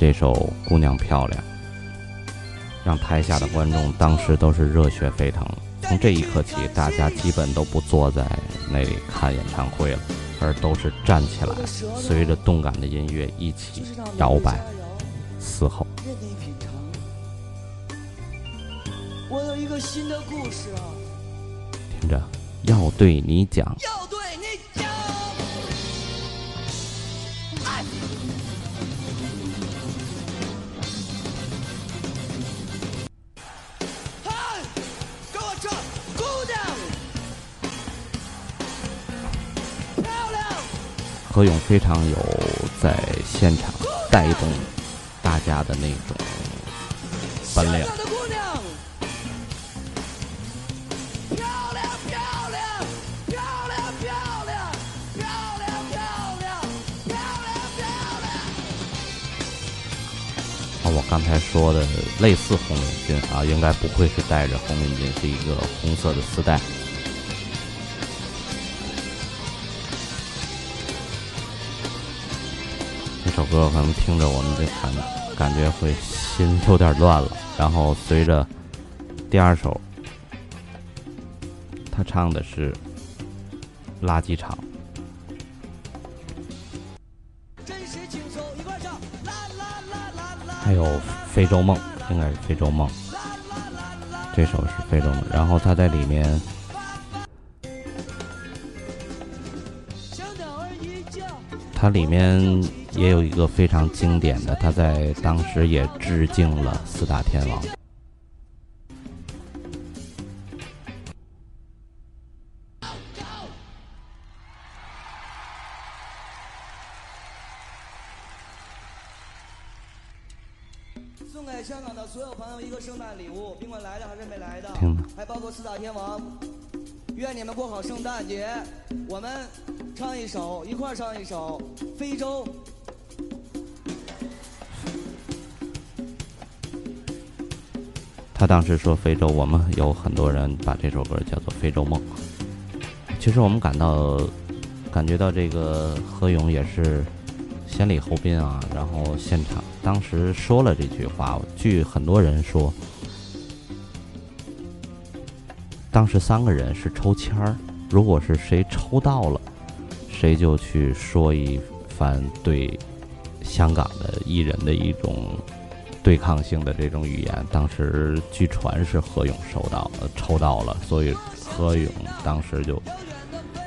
这首《姑娘漂亮》，让台下的观众当时都是热血沸腾。从这一刻起，大家基本都不坐在那里看演唱会了，而都是站起来，随着动感的音乐一起摇摆、嘶吼。我有一个新的故事啊，听着，要对你讲。要对何勇非常有在现场带动大家的那种本领。啊，我刚才说的类似红领巾啊，应该不会是戴着红领巾，是一个红色的丝带。首歌可能听着我们这感感觉会心有点乱了。然后随着第二首，他唱的是《垃圾场》。还有《非洲梦》，应该是《非洲梦》，这首是《非洲梦》。然后他在里面，他，里面也有一个非常经典的，他在当时也致敬了四大天王。送给香港的所有朋友一个圣诞礼物，甭管来的还是没来的，还包括四大天王。愿你们过好圣诞节。我们唱一首，一块儿唱一首《非洲》。当时说非洲，我们有很多人把这首歌叫做《非洲梦》。其实我们感到感觉到这个何勇也是先礼后兵啊，然后现场当时说了这句话，据很多人说，当时三个人是抽签儿，如果是谁抽到了，谁就去说一番对香港的艺人的一种对抗性的这种语言。当时据传是何勇收到抽到了，所以何勇当时就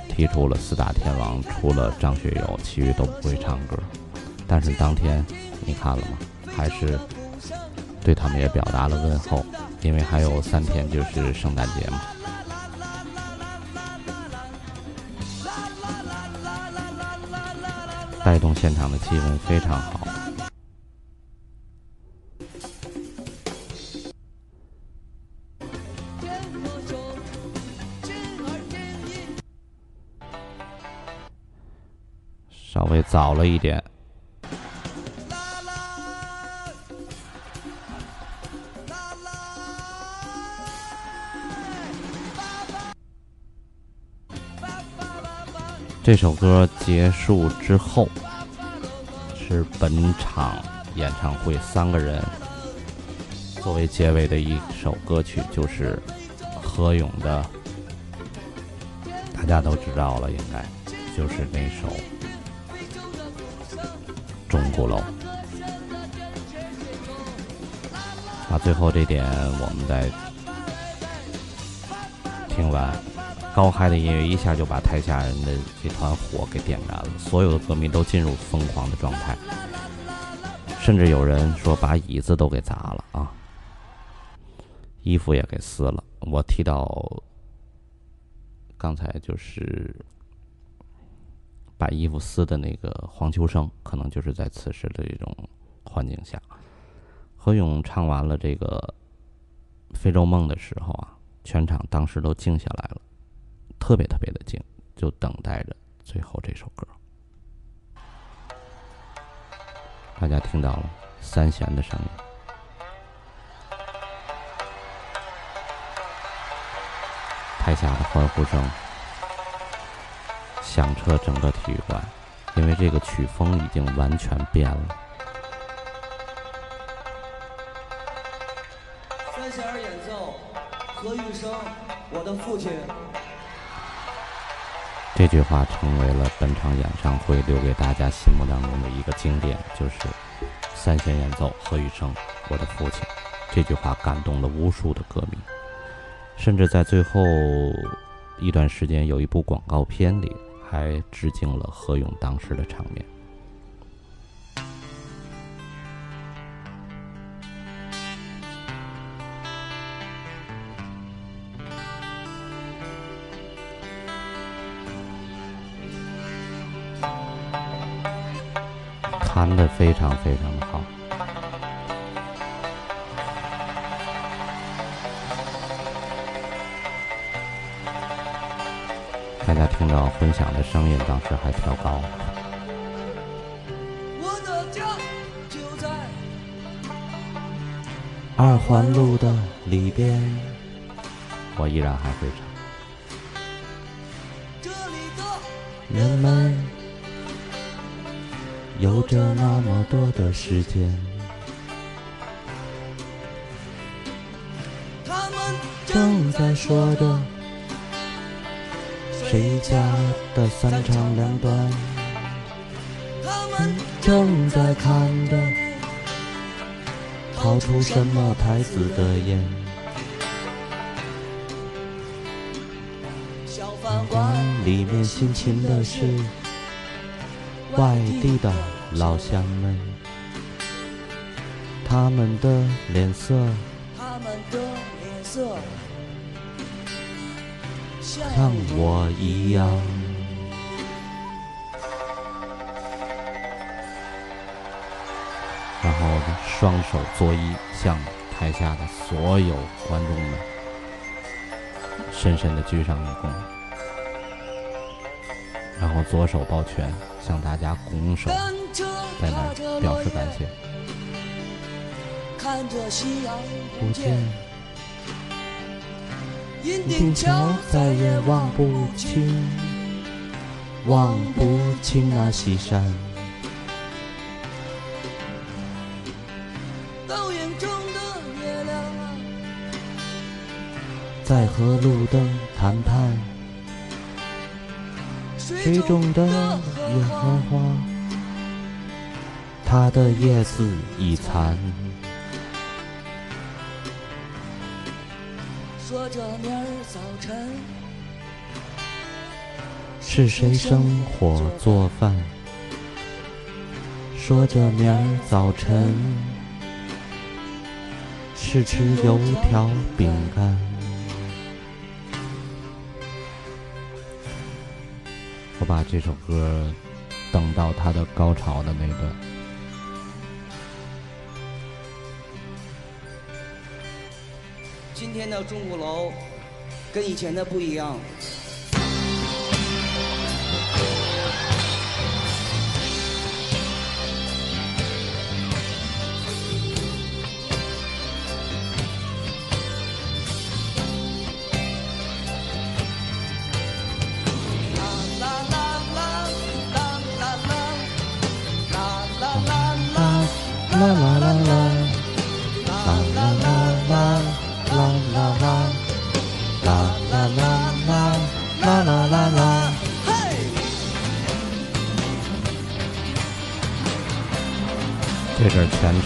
提出了四大天王，除了张学友，其余都不会唱歌。但是当天你看了吗？还是对他们也表达了问候，因为还有三天就是圣诞节嘛。带动现场的气氛非常好。会早了一点。这首歌结束之后，是本场演唱会三个人作为结尾的一首歌曲，就是何勇的，大家都知道了，应该就是那首《钟鼓楼》。啊，最后这点我们再听完。高嗨的音乐一下就把台下人的这团火给点燃了，所有的歌迷都进入疯狂的状态，甚至有人说把椅子都给砸了啊，衣服也给撕了。我提到刚才就是把衣服撕的那个黄秋生，可能就是在此时的这种环境下，何勇唱完了这个《非洲梦》的时候啊，全场当时都静下来了。特别特别的静，就等待着最后这首歌。大家听到了三弦的声音，台下的欢呼声响彻整个体育馆，因为这个曲风已经完全变了。三弦儿演奏，何玉生，我的父亲。这句话成为了本场演唱会留给大家心目当中的一个经典，就是三弦演奏何玉生，我的父亲。这句话感动了无数的歌迷，甚至在最后一段时间，有一部广告片里还致敬了何勇当时的场面。弹的非常非常的好，大家听到混响的声音，当时还调高。我的家就在二环路的里边，我依然还会唱。这里的人们有着那么多的时间，他们正在说着谁家的三长两短，他们正在看着掏出什么牌子的烟。小饭馆里面辛勤的是外地的老乡们，他们的脸色他们的脸色像像我一样。然后双手作揖，向台下的所有观众们深深的鞠上一躬，然后左手抱拳，向大家拱手，在那儿表示感谢。看着夕阳不见，银锭桥再也望不清，望不清那西山。倒影中的月亮，在和路灯谈判，水中的野荷花，它的叶子已残。说着明儿早晨，是谁生火做饭？说着明儿早晨，是吃油条饼干。我把这首歌等到它的高潮的那段。今天的钟鼓楼跟以前的不一样。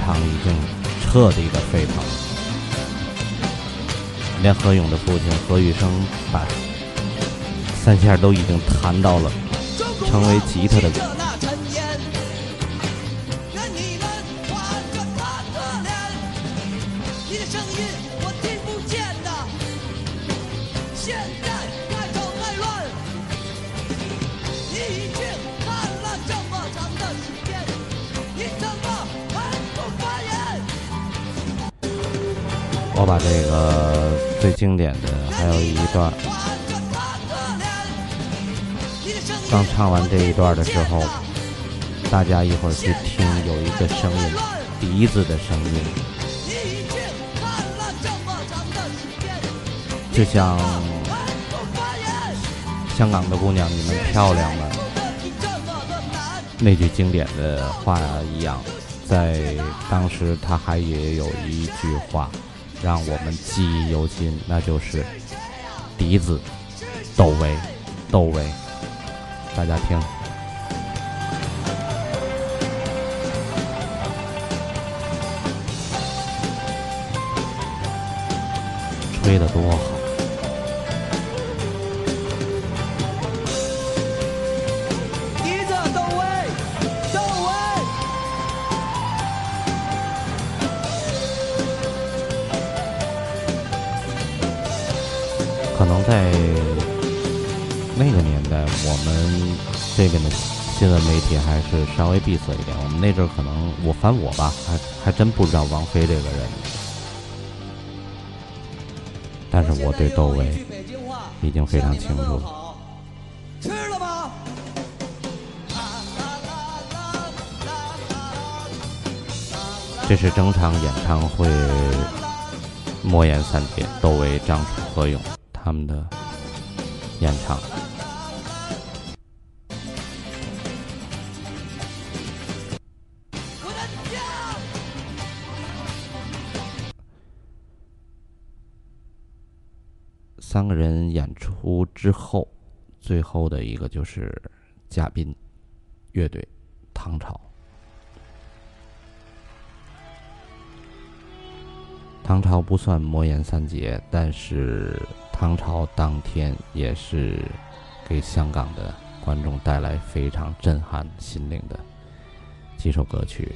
场已经彻底的沸腾，连何勇的父亲何雨生把三线都已经弹到了成为吉他的我把这个最经典的还有一段，刚唱完这一段的时候，大家一会儿去听，有一个声音，笛子的声音，就像香港的姑娘，你们漂亮了那句经典的话一样，在当时他还也有一句话。让我们记忆犹新，那就是笛子窦唯，窦唯，大家听，吹得多好！是稍微闭塞一点。我们那阵儿可能我反我吧，还还真不知道王菲这个人，但是我对窦唯已经非常清楚了。吃了吗？这是整场演唱会，莫言三姐、窦唯、张楚、何勇他们的演唱。三个人演出之后，最后的一个就是嘉宾乐队唐朝。唐朝不算魔岩三杰，但是唐朝当天也是给香港的观众带来非常震撼心灵的几首歌曲。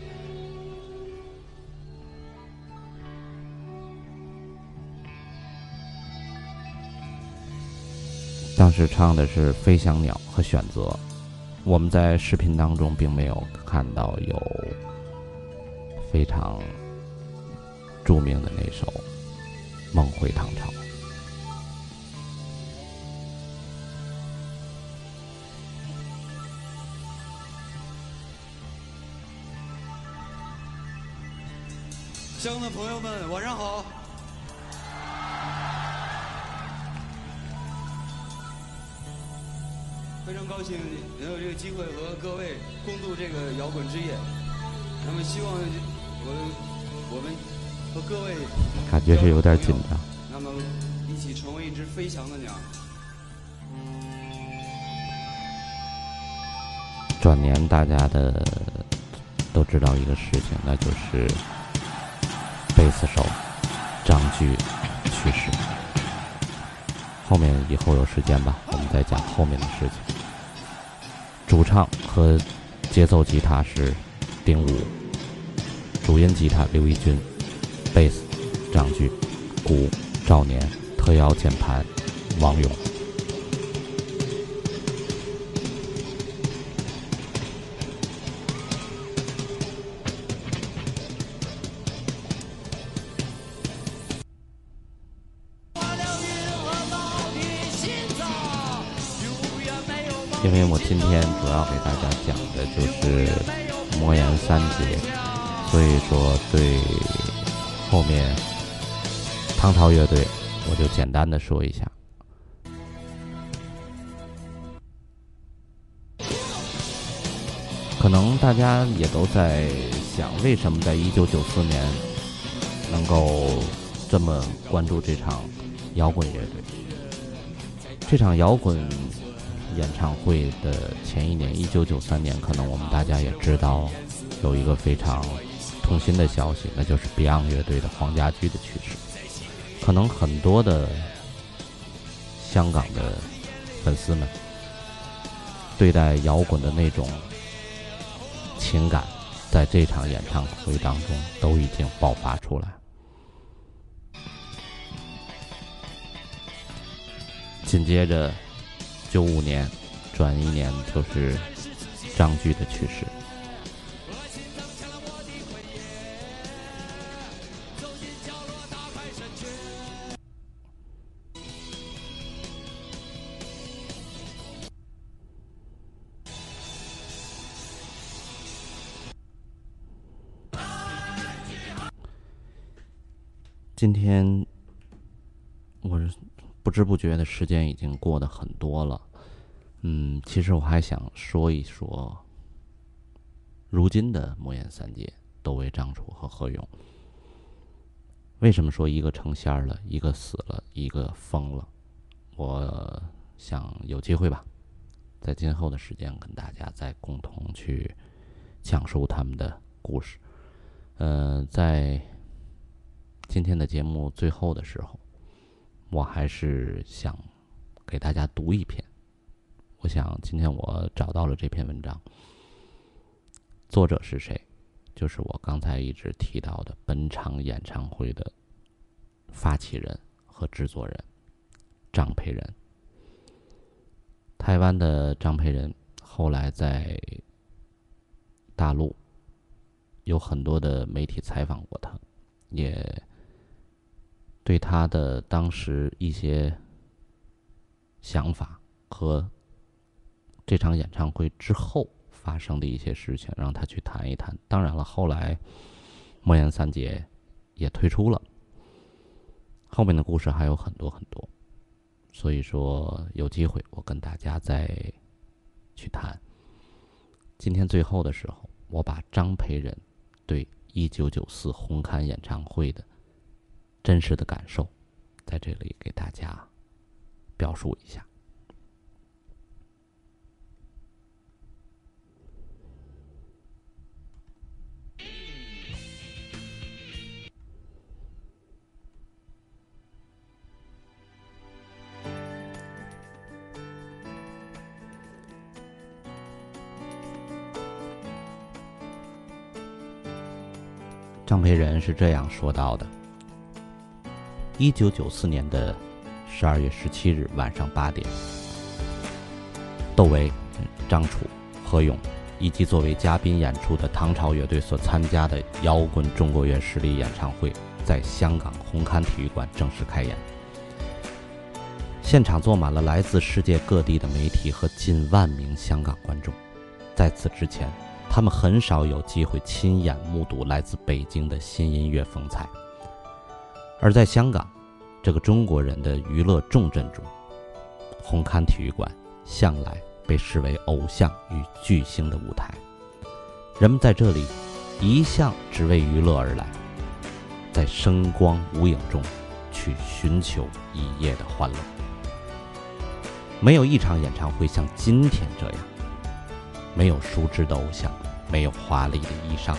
当时唱的是飞翔鸟和选择。我们在视频当中并没有看到有非常著名的那首梦回唐朝。乡的朋友们高兴能有这个机会和各位共度这个摇滚之夜。那么，希望我我们和各位感觉是有点紧张。那么，一起成为一只飞翔的鸟。转年，大家的都知道一个事情，那就是贝斯手张炬去世。后面以后有时间吧，我们再讲后面的事情。主唱和节奏吉他是丁武，主音吉他刘一军，贝斯张炬，鼓赵年，特邀键盘王勇。今天主要给大家讲的就是魔岩三杰，所以说对后面唐朝乐队，我就简单的说一下。可能大家也都在想，为什么在一九九四年能够这么关注这场摇滚乐队？这场摇滚。演唱会的前一年，一九九三年，可能我们大家也知道，有一个非常痛心的消息，那就是 Beyond 乐队的黄家驹的去世。可能很多的香港的粉丝们对待摇滚的那种情感，在这场演唱会当中都已经爆发出来。紧接着。九五年，转一年就是张炬的去世。今天，不知不觉的时间已经过得很多了，嗯，其实我还想说一说，如今的魔岩三杰窦唯、张楚和何勇，为什么说一个成仙了，一个死了，一个疯了？我想有机会吧，在今后的时间跟大家再共同去讲述他们的故事。呃，在今天的节目最后的时候。我还是想给大家读一篇。我想今天我找到了这篇文章，作者是谁？就是我刚才一直提到的本场演唱会的发起人和制作人张培仁。台湾的张培仁后来在大陆有很多的媒体采访过他，也。对他的当时一些想法和这场演唱会之后发生的一些事情，让他去谈一谈。当然了，后来莫言三杰也退出了，后面的故事还有很多很多。所以说，有机会我跟大家再去谈。今天最后的时候，我把张培仁对一九九四红磡演唱会的。真实的感受，在这里给大家表述一下。张培仁是这样说到的。一九九四年的十二月十七日晚上八点，窦唯、张楚、何勇以及作为嘉宾演出的唐朝乐队所参加的摇滚中国乐实力演唱会，在香港红磡体育馆正式开演。现场坐满了来自世界各地的媒体和近万名香港观众。在此之前，他们很少有机会亲眼目睹来自北京的新音乐风采。而在香港，这个中国人的娱乐重镇中，红磡体育馆向来被视为偶像与巨星的舞台。人们在这里一向只为娱乐而来，在声光无影中去寻求一夜的欢乐。没有一场演唱会像今天这样，没有熟知的偶像，没有华丽的衣裳，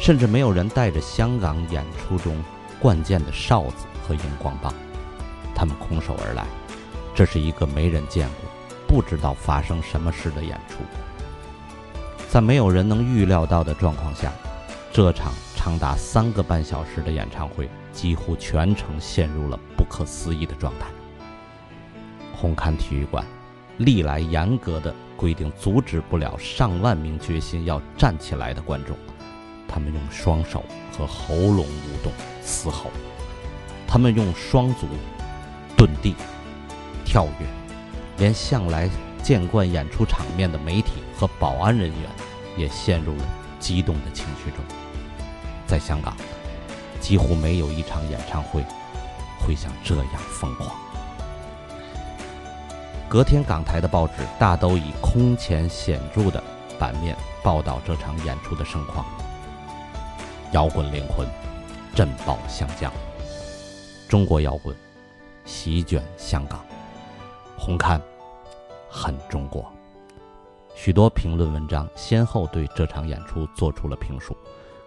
甚至没有人带着香港演出中惯见的哨子和荧光棒。他们空手而来，这是一个没人见过、不知道发生什么事的演出。在没有人能预料到的状况下，这场长达三个半小时的演唱会几乎全程陷入了不可思议的状态。红磡体育馆历来严格的规定，阻止不了上万名决心要站起来的观众。他们用双手和喉咙舞动嘶吼，他们用双足遁地跳跃，连向来见惯演出场面的媒体和保安人员也陷入了激动的情绪中。在香港，几乎没有一场演唱会会像这样疯狂。隔天，港台的报纸大都以空前显著的版面报道这场演出的盛况。摇滚灵魂震爆香江，中国摇滚席卷香港，红磡很中国。许多评论文章先后对这场演出做出了评述，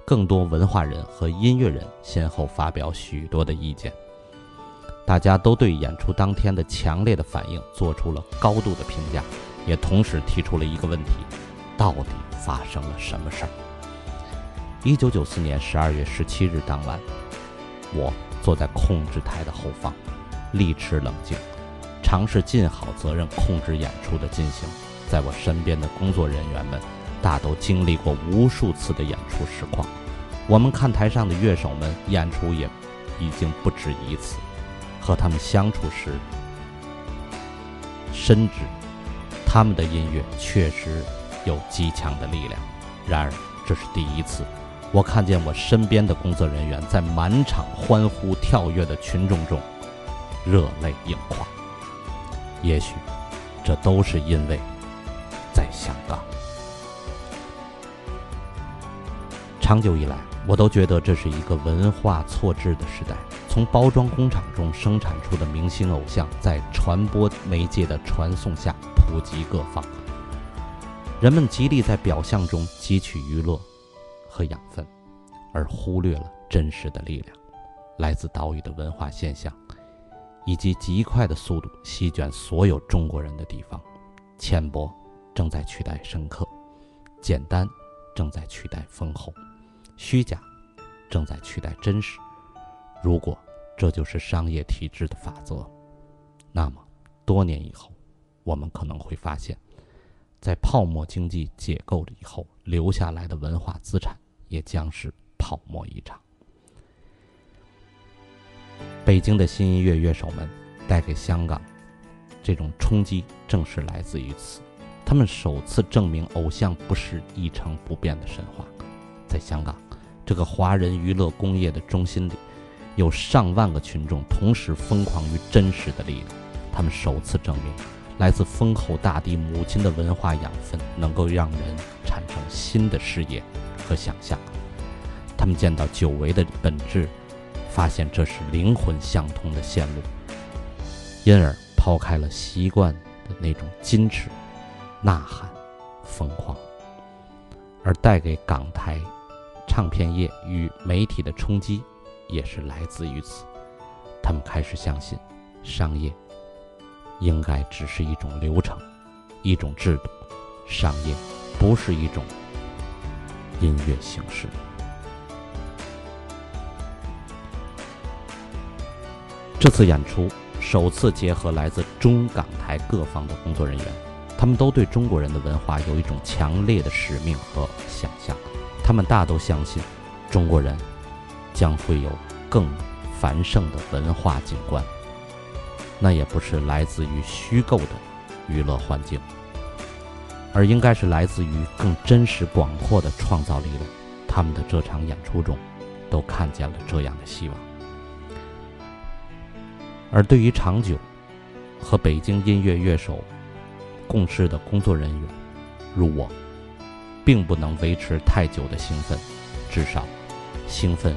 更多文化人和音乐人先后发表许多的意见。大家都对演出当天的强烈的反应做出了高度的评价，也同时提出了一个问题：到底发生了什么事儿？一九九四年十二月十七日当晚，我坐在控制台的后方，力持冷静，尝试尽好责任控制演出的进行。在我身边的工作人员们，大都经历过无数次的演出实况。我们看台上的乐手们演出也已经不止一次，和他们相处时，深知他们的音乐确实有极强的力量。然而，这是第一次。我看见我身边的工作人员在满场欢呼跳跃的群众中热泪盈眶。也许，这都是因为在香港。长久以来，我都觉得这是一个文化错置的时代。从包装工厂中生产出的明星偶像，在传播媒介的传送下普及各方，人们极力在表象中汲取娱乐。和养分，而忽略了真实的力量，来自岛屿的文化现象，以及极快的速度席卷所有中国人的地方。浅薄正在取代深刻，简单正在取代丰厚，虚假正在取代真实。如果这就是商业体制的法则，那么多年以后，我们可能会发现，在泡沫经济解构了以后，留下来的文化资产。也将是泡沫一场。北京的新音乐乐手们带给香港这种冲击，正是来自于此。他们首次证明偶像不是一成不变的神话。在香港这个华人娱乐工业的中心里，有上万个群众同时疯狂于真实的力量。他们首次证明，来自丰厚大地母亲的文化养分，能够让人产生新的视野。和想象，他们见到久违的本质，发现这是灵魂相通的线路，因而抛开了习惯的那种矜持、呐喊、疯狂，而带给港台唱片业与媒体的冲击，也是来自于此。他们开始相信，商业应该只是一种流程，一种制度，商业不是一种。音乐形式。这次演出首次结合来自中港台各方的工作人员，他们都对中国人的文化有一种强烈的使命和想象。他们大都相信，中国人将会有更繁盛的文化景观。那也不是来自于虚构的娱乐环境，而。应该是来自于更真实广阔的创造力的。他们的这场演出中，都看见了这样的希望。而对于长久和北京音乐乐手共事的工作人员，如我，并不能维持太久的兴奋，至少，兴奋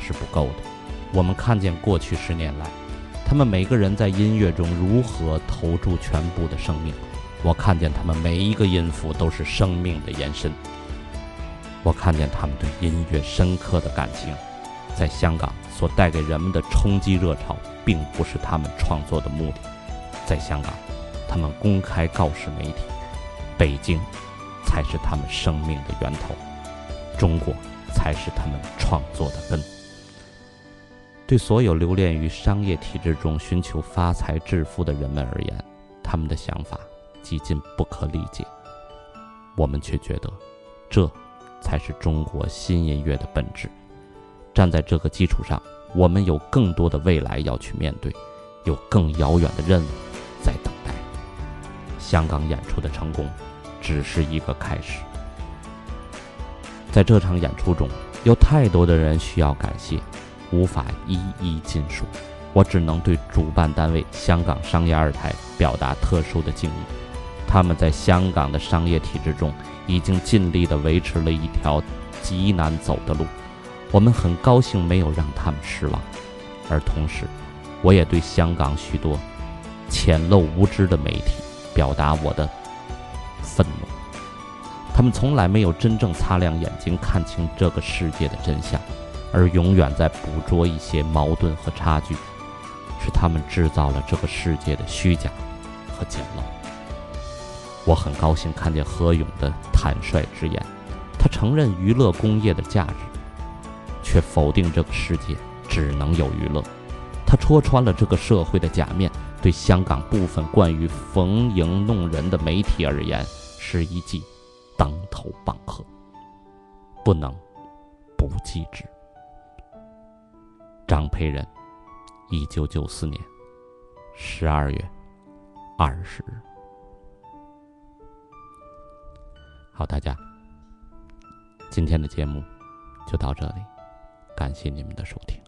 是不够的。我们看见过去十年来，他们每个人在音乐中如何投注全部的生命。我看见他们每一个音符都是生命的延伸。我看见他们对音乐深刻的感情，在香港所带给人们的冲击热潮，并不是他们创作的目的。在香港，他们公开告示媒体，北京才是他们生命的源头，中国才是他们创作的根。对所有留恋于商业体制中寻求发财致富的人们而言，他们的想法几近不可理解。我们却觉得，这。才是中国新音乐的本质。站在这个基础上，我们有更多的未来要去面对，有更遥远的任务在等待。香港演出的成功，只是一个开始。在这场演出中，有太多的人需要感谢，无法一一尽数。我只能对主办单位香港商业二台表达特殊的敬意。他们在香港的商业体制中。已经尽力地维持了一条极难走的路，我们很高兴没有让他们失望，而同时，我也对香港许多浅陋无知的媒体表达我的愤怒。他们从来没有真正擦亮眼睛看清这个世界的真相，而永远在捕捉一些矛盾和差距，是他们制造了这个世界的虚假和简陋。我很高兴看见何勇的坦率之言，他承认娱乐工业的价值，却否定这个世界只能有娱乐。他戳穿了这个社会的假面，对香港部分惯于逢迎弄人的媒体而言，是一记当头棒喝，不能不记之。张培仁，一九九四年十二月二十日。好，大家，今天的节目就到这里，感谢你们的收听。